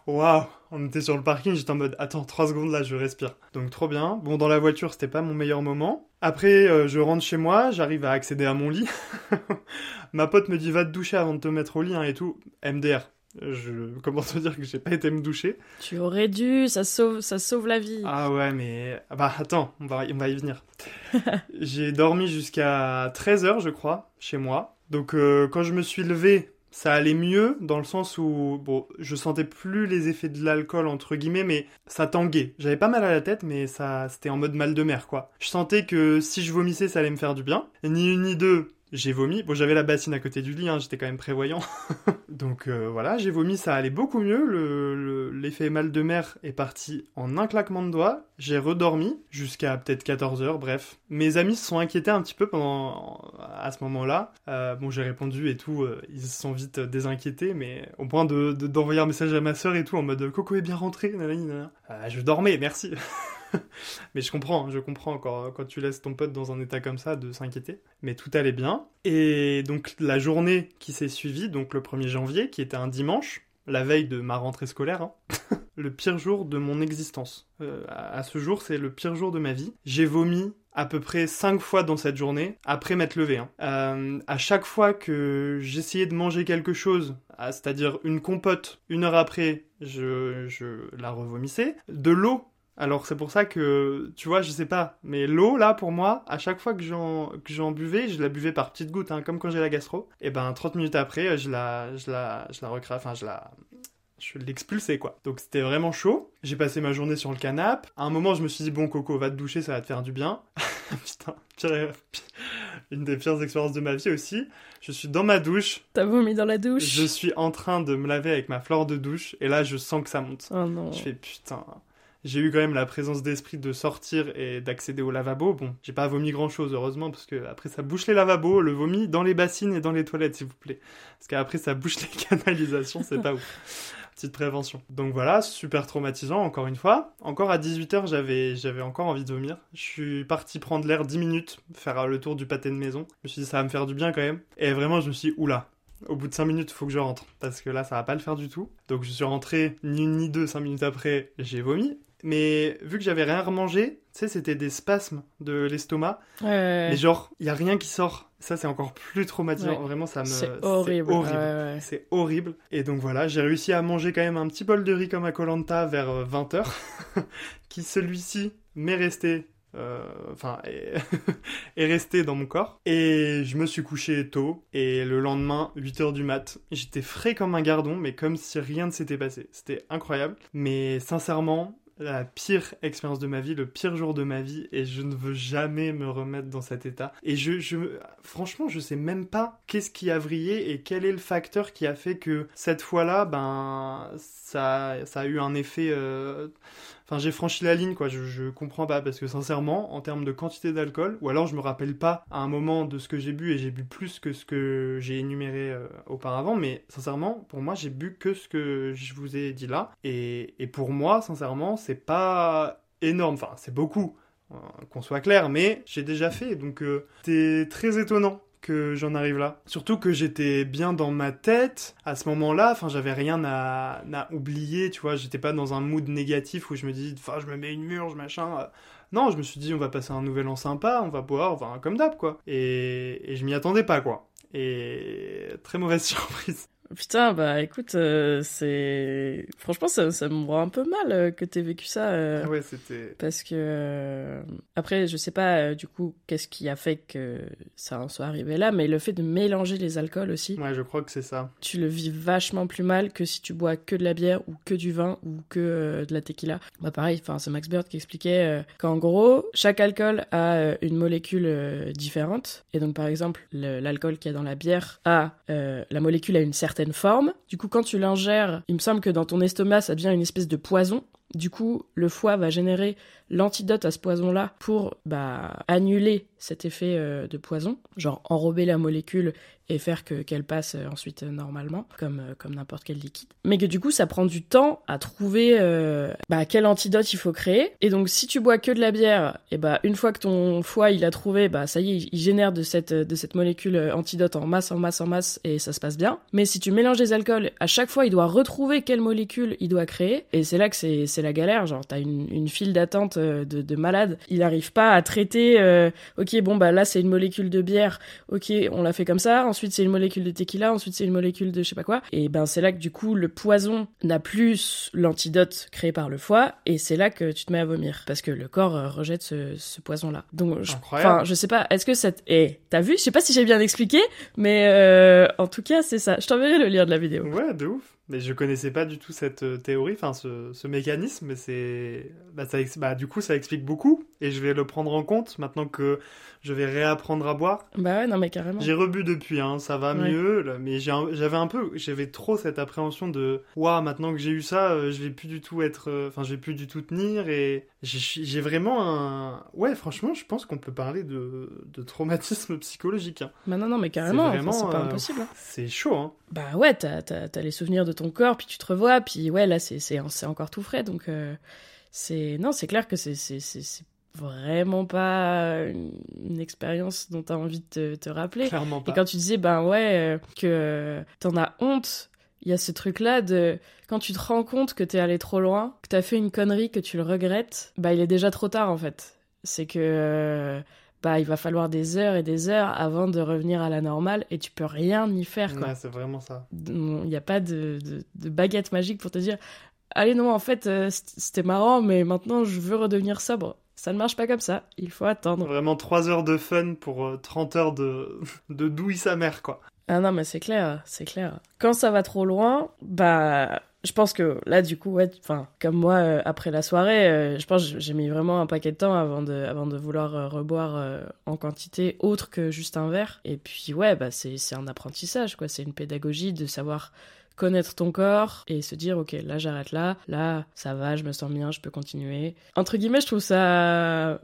Waouh On était sur le parking, j'étais en mode attends 3 secondes là, je respire. Donc trop bien. Bon dans la voiture, c'était pas mon meilleur moment. Après euh, je rentre chez moi, j'arrive à accéder à mon lit. Ma pote me dit va te doucher avant de te mettre au lit hein, et tout. MDR. Je commence te dire que j'ai pas été me doucher. Tu aurais dû, ça sauve, ça sauve la vie. Ah ouais, mais ah bah attends, on va, on va y venir. j'ai dormi jusqu'à 13h, je crois, chez moi. Donc euh, quand je me suis levé, ça allait mieux dans le sens où bon, je sentais plus les effets de l'alcool entre guillemets, mais ça tanguait. J'avais pas mal à la tête, mais ça, c'était en mode mal de mer quoi. Je sentais que si je vomissais, ça allait me faire du bien. ni une ni deux, j'ai vomi. Bon, j'avais la bassine à côté du lit, hein, j'étais quand même prévoyant. Donc euh, voilà, j'ai vomi, ça allait beaucoup mieux. L'effet le, mal de mer est parti en un claquement de doigts. J'ai redormi jusqu'à peut-être 14 heures, bref. Mes amis se sont inquiétés un petit peu pendant à ce moment-là. Euh, bon, j'ai répondu et tout, euh, ils se sont vite désinquiétés, mais au point de d'envoyer un message à ma soeur et tout en mode Coco est bien rentré, nanana. je dormais, merci. mais je comprends, je comprends encore quand tu laisses ton pote dans un état comme ça de s'inquiéter. Mais tout allait bien. Et donc la journée qui s'est suivie, donc le 1er janvier, qui était un dimanche, la veille de ma rentrée scolaire, hein. le pire jour de mon existence. Euh, à, ce jour, c'est le pire jour de ma vie. J'ai vomi à peu près 5 fois dans cette journée, après m'être levé. Hein. Euh, à chaque fois que j'essayais de manger quelque chose, c'est-à-dire une compote, une heure après, je, je la revomissais. De l'eau. Alors c'est pour ça que, tu vois, je sais pas, mais l'eau, là, pour moi, à chaque fois que j'en, buvais, je la buvais par petites gouttes, hein, comme quand j'ai la gastro, et ben 30 minutes après, je la, je la, je la enfin je la, je l'expulsais quoi. Donc c'était vraiment chaud. J'ai passé ma journée sur le canapé. À un moment, je me suis dit bon Coco, va te doucher, ça va te faire du bien. Putain, pire- une des pires expériences de ma vie aussi. Je suis dans ma douche, T'as vomi dans la douche je suis en train de me laver avec ma fleur de douche et là je sens que ça monte. Oh non. Je fais putain. J'ai eu quand même la présence d'esprit de sortir et d'accéder au lavabo. Bon, j'ai pas vomi grand chose heureusement parce que après ça bouche les lavabos, le vomi dans les bassines et dans les toilettes s'il vous plaît. Parce qu'après ça bouche les canalisations, c'est pas ouf. Petite prévention. Donc voilà, super traumatisant encore une fois. Encore à 18h, j'avais j'avais encore envie de vomir. Je suis parti prendre l'air 10 minutes, faire le tour du pâté de maison. Je me suis dit ça va me faire du bien quand même. Et vraiment, je me suis dit oula, au bout de 5 minutes, il faut que je rentre. Parce que là, ça va pas le faire du tout. Donc je suis rentré, ni une ni deux, 5 minutes après, j'ai vomi. Mais vu que j'avais rien remangé, tu sais, c'était des spasmes de l'estomac. Ouais, Mais genre, il y a rien qui sort. Ça, c'est encore plus traumatisant. Ouais. Vraiment, ça me. c'est horrible. C'est horrible. Ouais, horrible. Et donc voilà, j'ai réussi à manger quand même un petit bol de riz comme à Colanta vers 20h. qui celui-ci m'est resté. euh, Enfin, est... est resté dans mon corps. Et je me suis couché tôt. Et le lendemain, 8h du mat, j'étais frais comme un gardon, mais comme si rien ne s'était passé. C'était incroyable. Mais sincèrement, la pire expérience de ma vie, le pire jour de ma vie, et je ne veux jamais me remettre dans cet état. Et je, je franchement, je sais même pas qu'est-ce qui a vrillé et quel est le facteur qui a fait que cette fois-là, ben, ça, ça a eu un effet. euh, J'ai franchi la ligne, quoi. Je, je comprends pas parce que sincèrement, en termes de quantité d'alcool, ou alors je me rappelle pas à un moment de ce que j'ai bu et j'ai bu plus que ce que j'ai énuméré euh, auparavant, mais sincèrement, pour moi, j'ai bu que ce que je vous ai dit là. Et, pour moi, sincèrement, c'est pas énorme. Enfin, c'est beaucoup, euh, qu'on soit clair, mais j'ai déjà fait, donc euh, c'est très étonnant que j'en arrive là. Surtout que j'étais bien dans ma tête à ce moment-là, enfin j'avais rien à, à oublier, tu vois, j'étais pas dans un mood négatif où je me dis, enfin je me mets une murge, machin. Non, je me suis dit on va passer un nouvel an sympa, on va boire, enfin comme d'hab quoi. Et, et je m'y attendais pas quoi. Et très mauvaise surprise. Putain, bah écoute, euh, c'est. Franchement, ça, ça me rend un peu mal euh, que t'aies vécu ça. euh, ouais, c'était... Parce que. euh, Après, je sais pas euh, du coup qu'est-ce qui a fait que ça en soit arrivé là, mais le fait de mélanger les alcools aussi, Ouais, je crois que c'est ça. tu le vis vachement plus mal que si tu bois que de la bière ou que du vin ou que de la tequila. Bah pareil, c'est Max Bird qui expliquait qu'en gros, chaque alcool a une molécule différente. Et donc par exemple, le- l'alcool qu'il y a dans la bière a la molécule a une certaine forme. Du coup, quand tu l'ingères, il me semble que dans ton estomac, ça devient une espèce de poison. Du coup, le foie va générer l'antidote à ce poison-là pour bah, annuler cet effet euh, de poison, genre enrober la molécule et faire que qu'elle passe euh, ensuite euh, normalement, comme, comme n'importe quel liquide. Mais que du coup, ça prend du temps à trouver bah, quel antidote il faut créer. Et donc, si tu bois que de la bière, et bah une fois que ton foie il a trouvé, bah ça y est, il, génère de cette de cette molécule antidote en masse, en masse, en masse, et ça se passe bien. Mais si tu mélanges les alcools, à chaque fois, il doit retrouver quelle molécule il doit créer, et c'est là que c'est la galère. Genre, t'as une, une file d'attente de, de malades. Il n'arrive pas à traiter. euh, ok, bon bah là c'est une molécule de bière. Ok, on l'a fait comme ça. Ensuite c'est une molécule de tequila. Ensuite c'est une molécule de je sais pas quoi. Et ben c'est là que du coup le poison n'a plus l'antidote créé par le foie, et c'est là que tu te mets à vomir parce que le corps euh, rejette ce, ce poison là. Donc enfin je sais pas. Est-ce que cette eh t'as vu? Je sais pas si j'ai bien expliqué, mais euh, en tout cas c'est ça. Je t'enverrai le lien de la vidéo. Ouais, de ouf. Mais je connaissais pas du tout cette euh, théorie, enfin ce, ce mécanisme, mais c'est. Bah, ça, bah, du coup, ça explique beaucoup, et je vais le prendre en compte maintenant que je vais réapprendre à boire. Bah ouais non mais carrément. J'ai rebu depuis, hein, ça va Ouais. mieux, là, mais j'avais un peu, j'avais trop cette appréhension de, waouh, maintenant que j'ai eu ça, euh, je vais plus du tout être, euh, enfin, je vais plus du tout tenir, et j'ai vraiment un, ouais, franchement, je pense qu'on peut parler de, de traumatisme psychologique. hein. Bah non non mais carrément. C'est enfin, pas impossible. hein. C'est chaud, hein. Bah ouais, t'as, t'as les souvenirs de ton corps, puis tu te revois, puis ouais, là, c'est, encore tout frais, donc euh, c'est... Non, c'est clair que c'est, c'est, c'est, c'est vraiment pas une, expérience dont t'as envie de te, te rappeler. Clairement pas. Et quand tu disais, ben ouais, euh, que t'en as honte il y a ce truc-là de quand tu te rends compte que t'es allé trop loin, que t'as fait une connerie, que tu le regrettes, bah il est déjà trop tard en fait. C'est que euh, bah il va falloir des heures et des heures avant de revenir à la normale et tu peux rien y faire quoi. Ouais, c'est vraiment ça. Il n'y a pas de, de, de baguette magique pour te dire allez non en fait euh, c'était marrant mais maintenant je veux redevenir sobre. Ça ne marche pas comme ça, il faut attendre. Vraiment 3 heures de fun pour euh, 30 heures de, de douille sa mère, quoi. Ah non, mais c'est clair, c'est clair. Quand ça va trop loin, bah, je pense que là, du coup, ouais, enfin, comme moi, euh, après la soirée, euh, je pense j'ai mis vraiment un paquet de temps avant de, avant de vouloir euh, reboire en quantité autre que juste un verre. Et puis, ouais, bah, c'est, c'est un apprentissage, quoi. C'est une pédagogie de savoir connaître ton corps et se dire, ok, là, j'arrête là, là, ça va, je me sens bien, je peux continuer. Entre guillemets, je trouve ça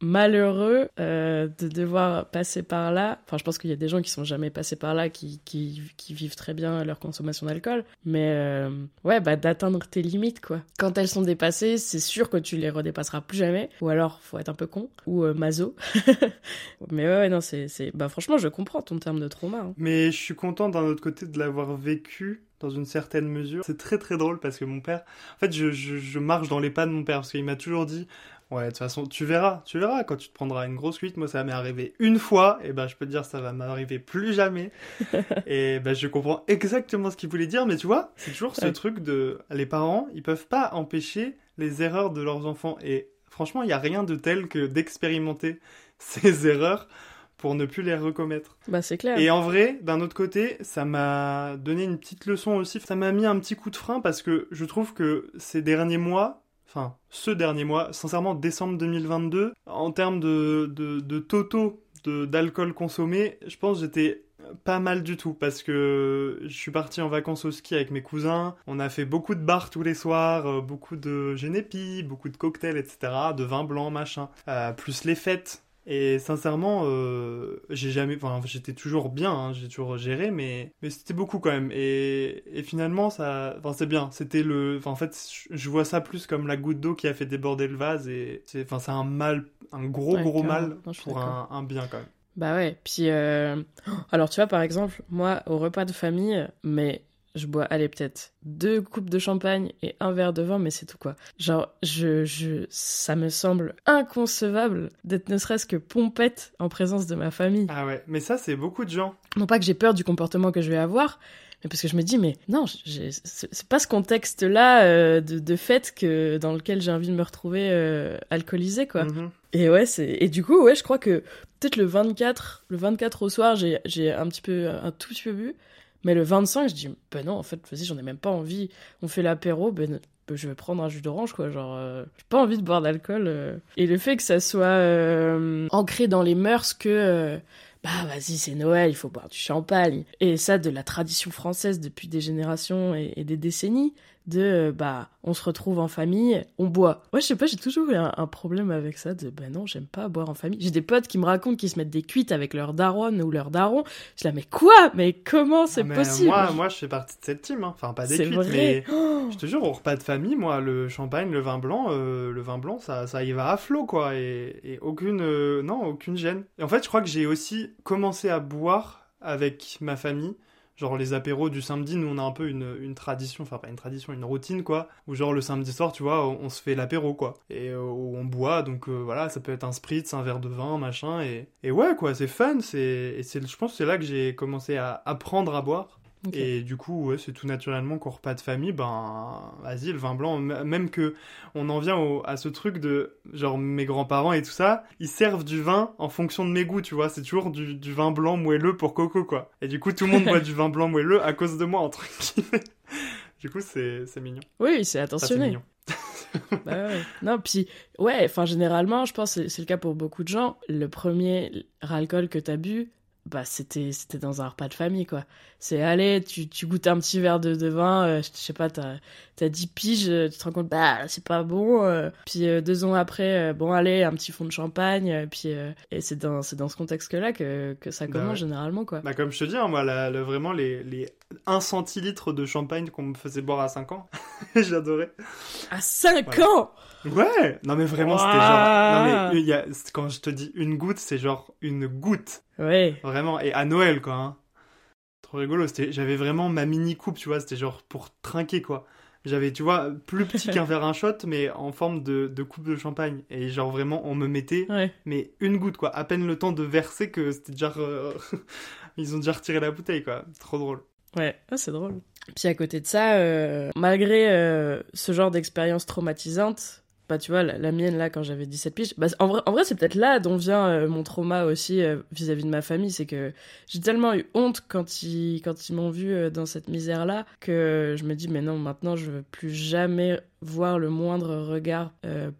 malheureux euh, de devoir passer par là. Enfin, je pense qu'il y a des gens qui sont jamais passés par là, qui, qui, qui vivent très bien leur consommation d'alcool. Mais euh, ouais, bah d'atteindre tes limites, quoi. Quand elles sont dépassées, c'est sûr que tu les redépasseras plus jamais. Ou alors, faut être un peu con. Ou euh, maso. Mais ouais, ouais, non, c'est... Bah franchement, je comprends ton terme de trauma. hein. Mais je suis content d'un autre côté de l'avoir vécu dans une certaine mesure. C'est très très drôle parce que mon père, en fait, je, je, je marche dans les pas de mon père parce qu'il m'a toujours dit. Ouais, de toute façon, tu verras, tu verras quand tu te prendras une grosse cuite. Moi, ça m'est arrivé une fois, et ben, je peux te dire, ça va m'arriver plus jamais. et ben, je comprends exactement ce qu'il voulait dire, mais tu vois, c'est toujours ce Ouais. truc de, les parents, ils peuvent pas empêcher les erreurs de leurs enfants. Et franchement, il n'y a rien de tel que d'expérimenter ces erreurs pour ne plus les recommettre. Bah c'est clair. Et en vrai, d'un autre côté, ça m'a donné une petite leçon aussi. Ça m'a mis un petit coup de frein parce que je trouve que ces derniers mois, enfin, ce dernier mois, sincèrement, décembre 2022, en termes de, de, totaux d'alcool consommé, je pense j'étais pas mal du tout parce que je suis parti en vacances au ski avec mes cousins. On a fait beaucoup de bars tous les soirs, euh, beaucoup de génépi, beaucoup de cocktails, etc., de vin blanc, machin. Euh, plus les fêtes. Et sincèrement, euh, j'ai jamais, enfin, j'étais toujours bien, hein, j'ai toujours géré, mais, mais c'était beaucoup quand même. Et, et finalement, ça, enfin, c'est bien. C'était le, enfin, en fait, je- vois ça plus comme la goutte d'eau qui a fait déborder le vase et c'est, enfin, c'est un mal, un gros Ouais, gros mal Non, pour un, un bien quand même. Bah ouais, puis euh, alors tu vois par exemple, moi au repas de famille, mais je bois allez peut-être deux coupes de champagne et un verre de vin, mais c'est tout quoi. Genre je je ça me semble inconcevable d'être ne serait-ce que pompette en présence de ma famille. Ah ouais, mais ça, c'est beaucoup de gens. Non pas que j'ai peur du comportement que je vais avoir, mais parce que je me dis mais non, c'est pas ce contexte-là euh, de, de fête que dans lequel j'ai envie de me retrouver euh, alcoolisé quoi. Mhm. Et ouais, c'est et du coup, ouais, je crois que peut-être le 24, le 24 au soir, j'ai j'ai un petit peu un tout petit peu bu, mais le 25, je dis ben non, en fait, vas-y, j'en ai même pas envie. On fait l'apéro, ben je vais prendre un jus d'orange quoi, genre euh, j'ai pas envie de boire d'alcool euh. et le fait que ça soit euh, ancré dans les mœurs que bah vas-y, c'est Noël, il faut boire du champagne. Et ça, de la tradition française depuis des générations et des décennies, de euh, bah on se retrouve en famille, on boit. Ouais, je sais pas, j'ai toujours eu un, un problème avec ça, de bah non, j'aime pas boire en famille. J'ai des potes qui me racontent qu'ils se mettent des cuites avec leur daronne ou leur daron. Je là, mais quoi? Mais comment c'est Ah, possible? Moi, moi, je fais partie de cette team. hein. Enfin, pas des cuites, vrai. mais Oh je te jure, au repas de famille, moi, le champagne, le vin blanc, euh, le vin blanc, ça, ça y va à flot, quoi. Et, et aucune, euh, non, aucune gêne. Et en fait, je crois que j'ai aussi commencé à boire avec ma famille. Genre les apéros du samedi, nous on a un peu une, une tradition, enfin pas une tradition, une routine quoi, où genre le samedi soir, tu vois, on, se fait l'apéro quoi, et euh, on boit, donc euh, voilà, ça peut être un spritz, un verre de vin, machin, et, et ouais quoi, c'est fun, c'est, je pense que c'est là que j'ai commencé à apprendre à boire, Et du coup, ouais, c'est tout naturellement qu'au repas de famille, ben, vas-y, le vin blanc, même que on en vient au- à ce truc de, genre, mes grands-parents et tout ça, ils servent du vin en fonction de mes goûts, tu vois, c'est toujours du, du vin blanc moelleux pour Coco, quoi. Et du coup, tout le monde boit du vin blanc moelleux à cause de moi, entre guillemets. Du coup, c'est, mignon. Oui, c'est Enfin, attentionné. mignon. Bah ouais. Non, puis ouais, enfin généralement, je pense que c'est le cas pour beaucoup de gens. Le premier alcool que t'as bu, bah c'était c'était dans un repas de famille quoi. C'est allez, tu, tu goûtes un petit verre de, de vin, euh, je sais pas, t'as t'as 10 piges, euh, tu te rends compte bah c'est pas bon. euh. puis euh, deux ans après, euh, bon allez, un petit fond de champagne. euh, puis euh, et c'est dans c'est dans ce contexte-là que que ça Bah commence ouais. généralement quoi. Bah, comme je te dis, hein, moi, la- le- vraiment, les, les 1 centilitre de champagne qu'on me faisait boire à 5 ans, j'adorais. À 5 Voilà. ans. Ouais, non mais vraiment c'était genre, non mais il y a, quand je te dis une goutte, c'est genre une goutte, Ouais. vraiment, et à Noël quoi. Hein. trop rigolo. J'avais vraiment ma mini coupe, tu vois. C'était genre pour trinquer, quoi. J'avais, tu vois, plus petit qu'un verre un shot, mais en forme de, de, coupe de champagne. Et genre vraiment, on me mettait, mais une goutte, quoi. À peine le temps de verser que c'était déjà. Ils ont déjà retiré la bouteille, quoi. Trop drôle. Ouais, ah, c'est drôle. Puis à côté de ça, euh, malgré euh, ce genre d'expérience traumatisante, bah tu vois la, mienne là quand j'avais 17 piges bah, en vrai en vrai c'est peut-être là dont vient euh, mon trauma aussi euh, vis-à-vis de ma famille. C'est que j'ai tellement eu honte quand ils quand ils m'ont vu euh, dans cette misère là que je me dis mais non maintenant je veux plus jamais voir le moindre regard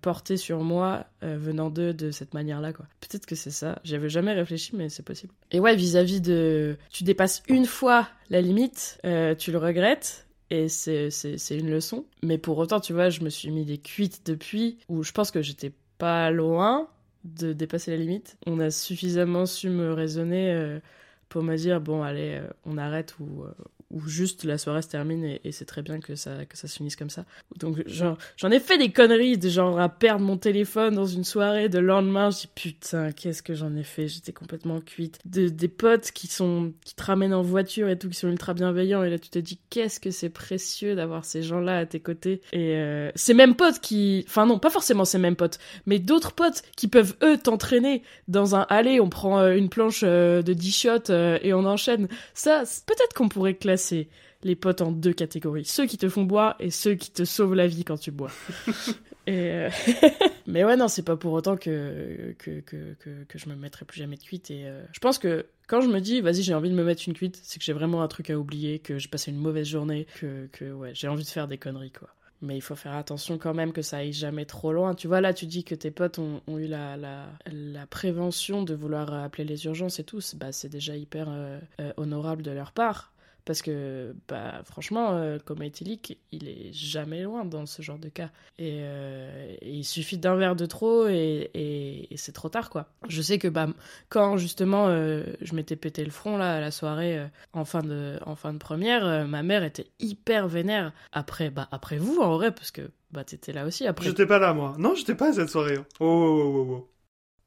porté sur moi venant d'eux de cette manière là quoi. Peut-être que c'est ça. J'avais jamais réfléchi mais c'est possible. Et ouais vis-à-vis -vis de tu dépasses une fois la limite tu le regrettes et c'est une leçon. Mais pour autant, tu vois, je me suis mis des cuites depuis où je pense que j'étais pas loin de dépasser la limite. On a suffisamment su me raisonner euh, pour me dire bon allez, euh, on arrête ou, euh, où juste la soirée se termine et, c'est très bien que ça, que ça se finisse comme ça. Donc j'en ai fait des conneries, de genre à perdre mon téléphone dans une soirée, de lendemain, je dis putain, qu'est-ce que j'en ai fait, j'étais complètement cuite. De, des potes qui sont qui te ramènent en voiture et tout, qui sont ultra bienveillants, et là tu te dis qu'est-ce que c'est précieux d'avoir ces gens-là à tes côtés. Et euh, ces mêmes potes qui, enfin non, pas forcément ces mêmes potes, mais d'autres potes qui peuvent eux t'entraîner dans un aller, on prend euh, une planche euh, de 10 shots et on enchaîne. Ça, peut-être qu'on pourrait classer c'est les potes en deux catégories. Ceux qui te font boire et ceux qui te sauvent la vie quand tu bois. et euh, Mais ouais, non, c'est pas pour autant que, que, que, que, je me mettrai plus jamais de cuite. Et euh, je pense que quand je me dis, vas-y, j'ai envie de me mettre une cuite, c'est que j'ai vraiment un truc à oublier, que j'ai passé une mauvaise journée, que, que ouais, j'ai envie de faire des conneries, quoi. Mais il faut faire attention quand même que ça aille jamais trop loin. Tu vois, là, tu dis que tes potes ont, ont eu la, la, la, prévention de vouloir appeler les urgences et tout. Bah, c'est déjà hyper euh, honorable de leur part. Parce que, bah, franchement, euh, comme éthylique, il est jamais loin dans ce genre de cas. Et, euh, il suffit d'un verre de trop et, c'est trop tard, quoi. Je sais que, bah, quand justement euh, je m'étais pété le front, là, à la soirée, en, fin de, en fin de première, ma mère était hyper vénère. Après, bah, après vous, en vrai, parce que, bah, t'étais là aussi. Après... J'étais pas là, moi. Non, j'étais pas à cette soirée. Oh, oh, oh, oh.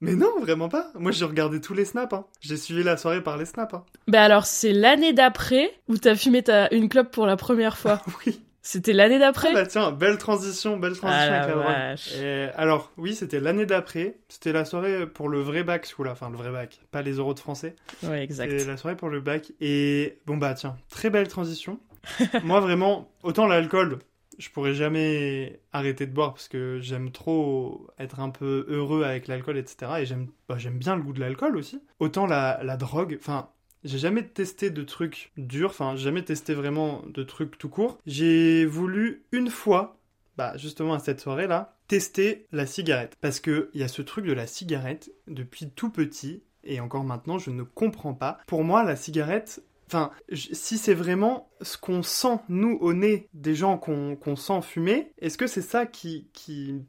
Mais non, vraiment pas. Moi, j'ai regardé tous les snaps. Hein. J'ai suivi la soirée par les snaps. Hein. Bah alors, c'est l'année d'après où t'as fumé ta... une clope pour la première fois. oui. C'était l'année d'après? Ah bah tiens, belle transition, belle transition ah avec la drogue. alors, oui, c'était l'année d'après. C'était la soirée pour le vrai bac, sous la, enfin le vrai bac, pas les euros de français. Ouais, exact. C'était la soirée pour le bac. Et bon bah tiens, très belle transition. Moi vraiment, autant l'alcool, je pourrais jamais arrêter de boire parce que j'aime trop être un peu heureux avec l'alcool, etc. Et j'aime bah, bien le goût de l'alcool aussi. Autant la, la drogue, enfin, j'ai jamais testé de trucs durs, enfin, jamais testé vraiment de trucs tout court. J'ai voulu une fois, bah, justement à cette soirée-là, tester la cigarette. Parce qu'il y a ce truc de la cigarette depuis tout petit. Et encore maintenant, je ne comprends pas. Pour moi, la cigarette, Enfin, si c'est vraiment ce qu'on sent, nous, au nez, des gens qu'on sent fumer, est-ce que c'est ça qui, qui,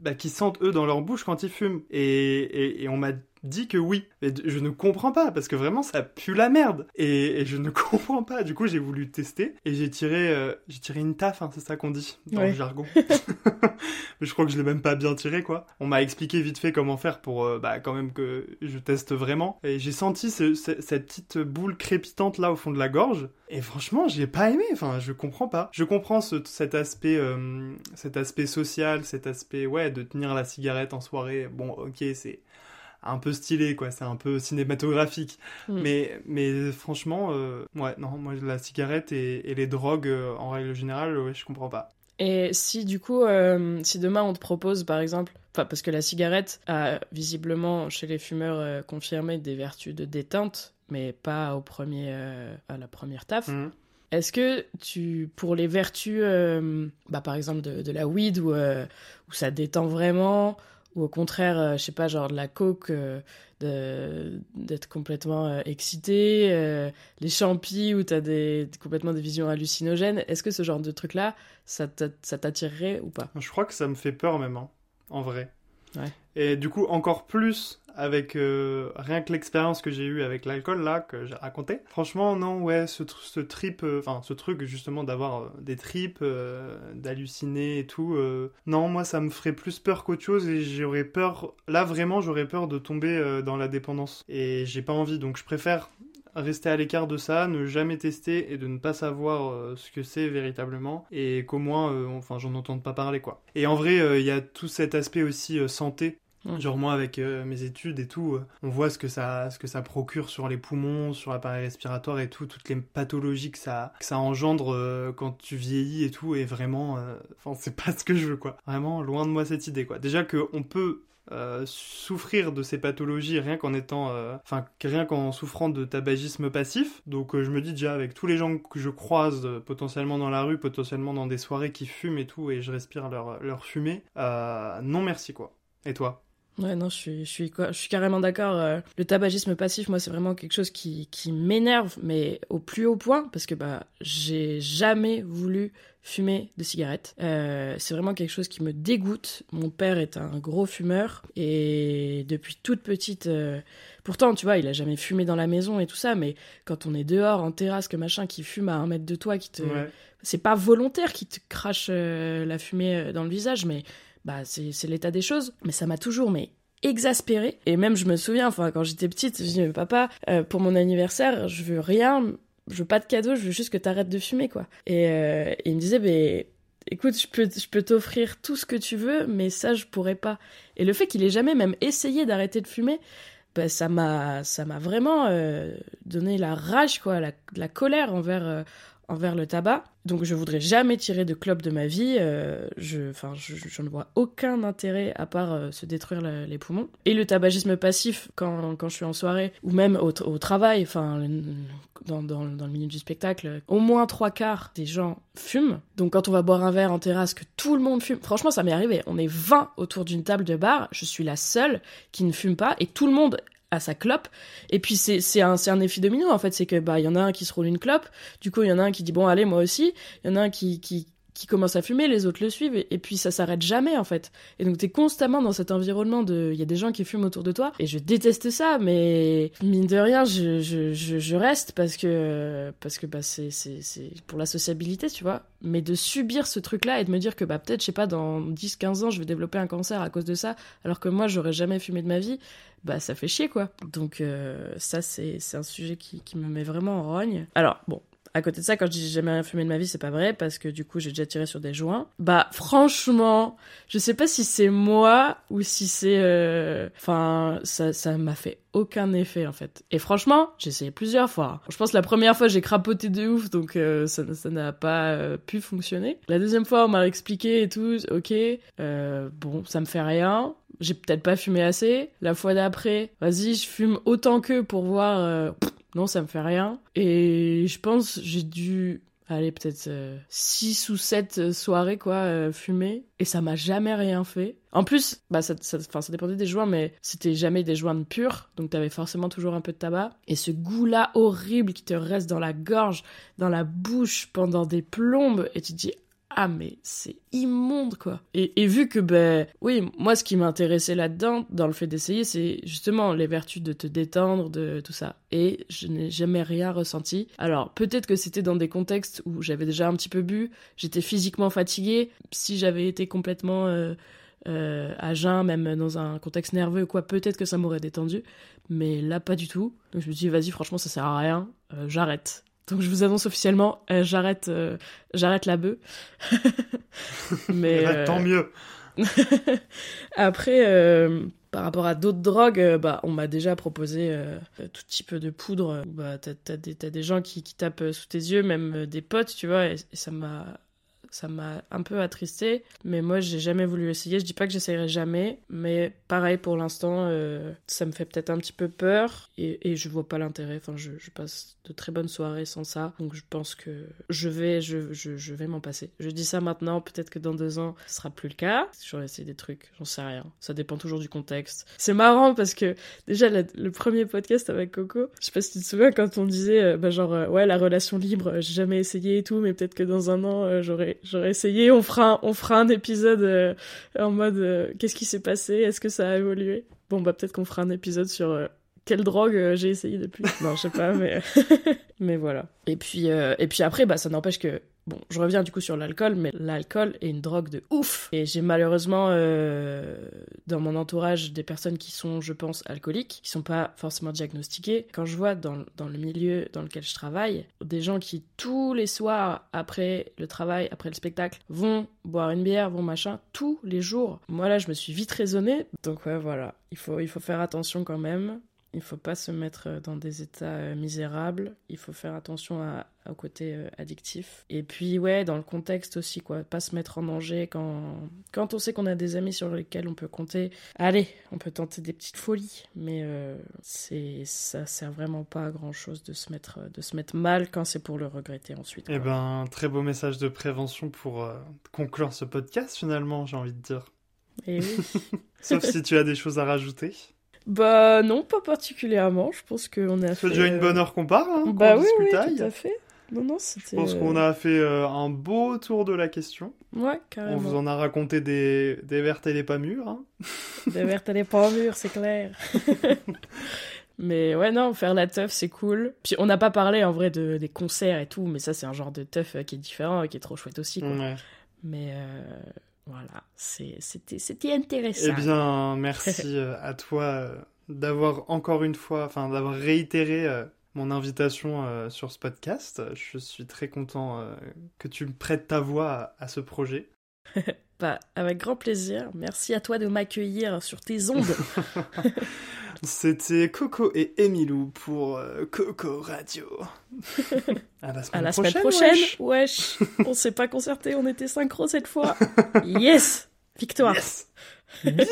bah, qui sentent eux dans leur bouche quand ils fument? Et, et on m'a dit que oui. Et je ne comprends pas, parce que vraiment, ça pue la merde. Et, je ne comprends pas. Du coup, j'ai voulu tester, et j'ai tiré, euh, j'ai tiré une taf, hein, c'est ça qu'on dit, dans le jargon. Mais je crois que je l'ai même pas bien tiré, quoi. On m'a expliqué vite fait comment faire pour, euh, bah, quand même que je teste vraiment. Et j'ai senti cette petite boule crépitante là au fond de la gorge. Et franchement, j'ai pas aimé. Enfin, je comprends pas. Je comprends cet aspect, euh, cet aspect social, cet aspect, ouais, de tenir la cigarette en soirée. Bon, ok, c'est un peu stylé, quoi. C'est un peu cinématographique. Mm. Mais, mais franchement, euh, ouais, non, moi, la cigarette et, les drogues, euh, en règle générale, ouais, je comprends pas. Et si du coup, euh, si demain on te propose par exemple, enfin parce que la cigarette a visiblement chez les fumeurs confirmé des vertus de détente, mais pas au premier, à la première taf. Mm. Est-ce que tu, pour les vertus, bah, par exemple de, de la weed où, où ça détend vraiment, ou au contraire, euh, je sais pas, genre de la coke, euh, d'être complètement euh, excité, les champis où t'as des, complètement des visions hallucinogènes. Est-ce que ce genre de truc-là, ça t'attirerait ou pas? Je crois que ça me fait peur même, hein, en vrai. Ouais. Et du coup, encore plus avec euh, rien que l'expérience que j'ai eue avec l'alcool là que j'ai raconté. Franchement, non, ouais, ce, trip, euh, enfin ce truc justement d'avoir euh, des tripes, d'halluciner et tout. non, moi ça me ferait plus peur qu'autre chose et j'aurais peur. Là vraiment, j'aurais peur de tomber dans la dépendance et j'ai pas envie. Donc je préfère rester à l'écart de ça, ne jamais tester et de ne pas savoir ce que c'est véritablement et qu'au moins, enfin, j'en entende pas parler quoi. Et en vrai, il y a tout cet aspect aussi santé Genre moi avec euh, mes études et tout, euh, on voit ce que ça ce que ça procure sur les poumons, sur l'appareil respiratoire et tout, toutes les pathologies que ça que ça engendre euh, quand tu vieillis et tout et vraiment enfin c'est pas ce que je veux quoi. Vraiment loin de moi cette idée quoi. Déjà que on peut souffrir de ces pathologies rien qu'en étant enfin rien qu'en souffrant de tabagisme passif donc je me dis déjà avec tous les gens que je croise potentiellement dans la rue potentiellement dans des soirées qui fument et tout et je respire leur leur fumée non merci quoi et toi? Ouais, non, je suis, je suis, je suis carrément d'accord. Euh, le tabagisme passif, moi, c'est vraiment quelque chose qui, qui m'énerve, mais au plus haut point, parce que bah, j'ai jamais voulu fumer de cigarettes. Euh, c'est vraiment quelque chose qui me dégoûte. Mon père est un gros fumeur, et depuis toute petite. Euh, pourtant, tu vois, il a jamais fumé dans la maison et tout ça, mais quand on est dehors, en terrasse, que machin, qui fume à un mètre de toi, qui te. C'est pas volontaire qui te crache la fumée dans le visage, mais bah c'est l'état des choses. Mais ça m'a toujours mais exaspérée. Et même je me souviens, enfin quand j'étais petite, je disais papa, euh, pour mon anniversaire, je veux rien, je veux pas de cadeau, je veux juste que t'arrêtes de fumer quoi. Et, euh, il me disait mais écoute, je peux, je peux t'offrir tout ce que tu veux, mais ça, je pourrais pas. Et le fait qu'il ait jamais même essayé d'arrêter de fumer, bah, ça m'a, ça m'a vraiment euh, donné la rage, quoi, la colère envers, envers le tabac. Donc je voudrais jamais tirer de clope de ma vie. Euh, je, enfin, je, ne vois aucun intérêt à part euh, se détruire les poumons. Et le tabagisme passif, quand, quand je suis en soirée ou même au, travail, enfin, dans, dans, dans, le milieu du spectacle, au moins trois quarts des gens fument. Donc quand on va boire un verre en terrasse, que tout le monde fume. Franchement, ça m'est arrivé. On est 20 autour d'une table de bar. Je suis la seule qui ne fume pas et tout le monde à sa clope. Et puis c'est un, un effet domino en fait, c'est que bah il y en a un qui se roule une clope, du coup il y en a un qui dit bon allez moi aussi, il y en a un qui, qui, qui commence à fumer, les autres le suivent, et, puis ça s'arrête jamais en fait. Et donc t'es constamment dans cet environnement de, il y a des gens qui fument autour de toi, et je déteste ça, mais mine de rien, je, je, je, reste parce que parce que bah c'est c'est pour la sociabilité, tu vois. Mais de subir ce truc-là et de me dire que bah peut-être je sais pas dans 10-15 ans je vais développer un cancer à cause de ça, alors que moi j'aurais jamais fumé de ma vie, bah ça fait chier quoi. Donc euh, ça c'est c'est un sujet qui qui me met vraiment en rogne. Alors bon à côté de ça, quand je dis j'ai jamais rien fumé de ma vie, c'est pas vrai parce que du coup j'ai déjà tiré sur des joints. Bah franchement, je sais pas si c'est moi ou si c'est, euh, enfin ça ça m'a fait aucun effet en fait. Et franchement, j'ai essayé plusieurs fois. Je pense que la première fois j'ai crapoté de ouf donc euh, ça n'a pas euh, pu fonctionner. La deuxième fois on m'a expliqué et tout, ok, bon ça me fait rien. J'ai peut-être pas fumé assez. La fois d'après, vas-y, je fume autant que pour voir non, ça me fait rien. Et je pense j'ai dû aller peut-être 6 euh, ou 7 euh, soirées quoi euh, fumer et ça m'a jamais rien fait. En plus, bah ça, ça, ça dépendait des joints mais c'était jamais des joints purs donc t'avais forcément toujours un peu de tabac et ce goût là horrible qui te reste dans la gorge, dans la bouche pendant des plombes et tu te dis ah mais c'est immonde quoi. Et, vu que ben oui, moi ce qui m'intéressait là-dedans, dans le fait d'essayer, c'est justement les vertus de te détendre, de tout ça. Et je n'ai jamais rien ressenti. Alors peut-être que c'était dans des contextes où j'avais déjà un petit peu bu, j'étais physiquement fatiguée. Si j'avais été complètement euh, euh, à jeun, même dans un contexte nerveux quoi, peut-être que ça m'aurait détendu. Mais là pas du tout. Donc je me suis dit vas-y franchement ça sert à rien, euh, j'arrête. Donc je vous annonce officiellement, euh, j'arrête, euh, j'arrête la bœuf. Mais bah, tant mieux. Après, par rapport à d'autres drogues, bah on m'a déjà proposé tout type de poudre. Bah t'as, des, des gens qui, qui tapent sous tes yeux, même des potes, tu vois, et ça m'a ça m'a un peu attristé, mais moi j'ai jamais voulu essayer. Je dis pas que j'essayerai jamais, mais pareil pour l'instant, euh, ça me fait peut-être un petit peu peur et, et je vois pas l'intérêt. Enfin, je, passe de très bonnes soirées sans ça, donc je pense que je vais, je vais m'en passer. Je dis ça maintenant, peut-être que dans deux ans, ce sera plus le cas. J'aurais essayé des trucs, j'en sais rien. Ça dépend toujours du contexte. C'est marrant parce que déjà le, premier podcast avec Coco, je sais pas si tu te souviens quand on disait, euh, bah genre euh, ouais la relation libre, j'ai jamais essayé et tout, mais peut-être que dans un an j'aurais J'aurais essayé. On fera, un, on fera un épisode euh, en mode euh, qu'est-ce qui s'est passé? Est-ce que ça a évolué? Bon, bah peut-être qu'on fera un épisode sur euh, quelle drogue j'ai essayé depuis. non, je sais pas, mais mais voilà. Et puis et puis après, bah ça n'empêche que Bon, je reviens du coup sur l'alcool, mais l'alcool est une drogue de ouf. Et j'ai malheureusement euh, dans mon entourage des personnes qui sont, je pense, alcooliques, qui sont pas forcément diagnostiquées. Quand je vois dans, le milieu dans lequel je travaille, des gens qui tous les soirs après le travail, après le spectacle, vont boire une bière, vont machin, tous les jours. Moi là, je me suis vite raisonnée. Donc ouais, voilà, il faut, il faut faire attention quand même. Il faut pas se mettre dans des états euh, misérables. Il faut faire attention à, au côté euh, addictif. Et puis, ouais, dans le contexte aussi, quoi. Pas se mettre en danger quand, quand on sait qu'on a des amis sur lesquels on peut compter. Allez, on peut tenter des petites folies. Mais euh, c'est ça sert vraiment pas à grand chose de se mettre, de se mettre mal quand c'est pour le regretter ensuite. Eh ben, très beau message de prévention pour euh, conclure ce podcast, finalement, j'ai envie de dire. Et oui. Sauf si tu as des choses à rajouter. Bah non, pas particulièrement. Je pense qu'on a fait. C'est déjà une bonne heure qu'on parle. Hein, bah oui, oui, tout à fait. Non, non, c'était. Je pense qu'on a fait euh, un beau tour de la question. Ouais, On carrément. vous en a raconté des, des vertes et des pas mûres. Hein. Des vertes et des pas mûres, c'est clair. mais ouais, non, faire la teuf, c'est cool. Puis on n'a pas parlé en vrai de, des concerts et tout, mais ça, c'est un genre de teuf euh, qui est différent et qui est trop chouette aussi. Quoi. Ouais. Mais euh, voilà, c'était intéressant. Eh bien, merci euh, à toi euh, d'avoir encore une fois, enfin d'avoir réitéré euh, mon invitation sur ce podcast. Je suis très content que tu me prêtes ta voix à, à ce projet. Bah, avec grand plaisir. Merci à toi de m'accueillir sur tes ondes. C'était Coco et Emilou pour euh, Coco Radio. à la semaine à la prochaine. semaine prochaine. wesh. Wesh. on s'est pas concerté, on était synchro cette fois. yes! Victoire. Yes. Bisous.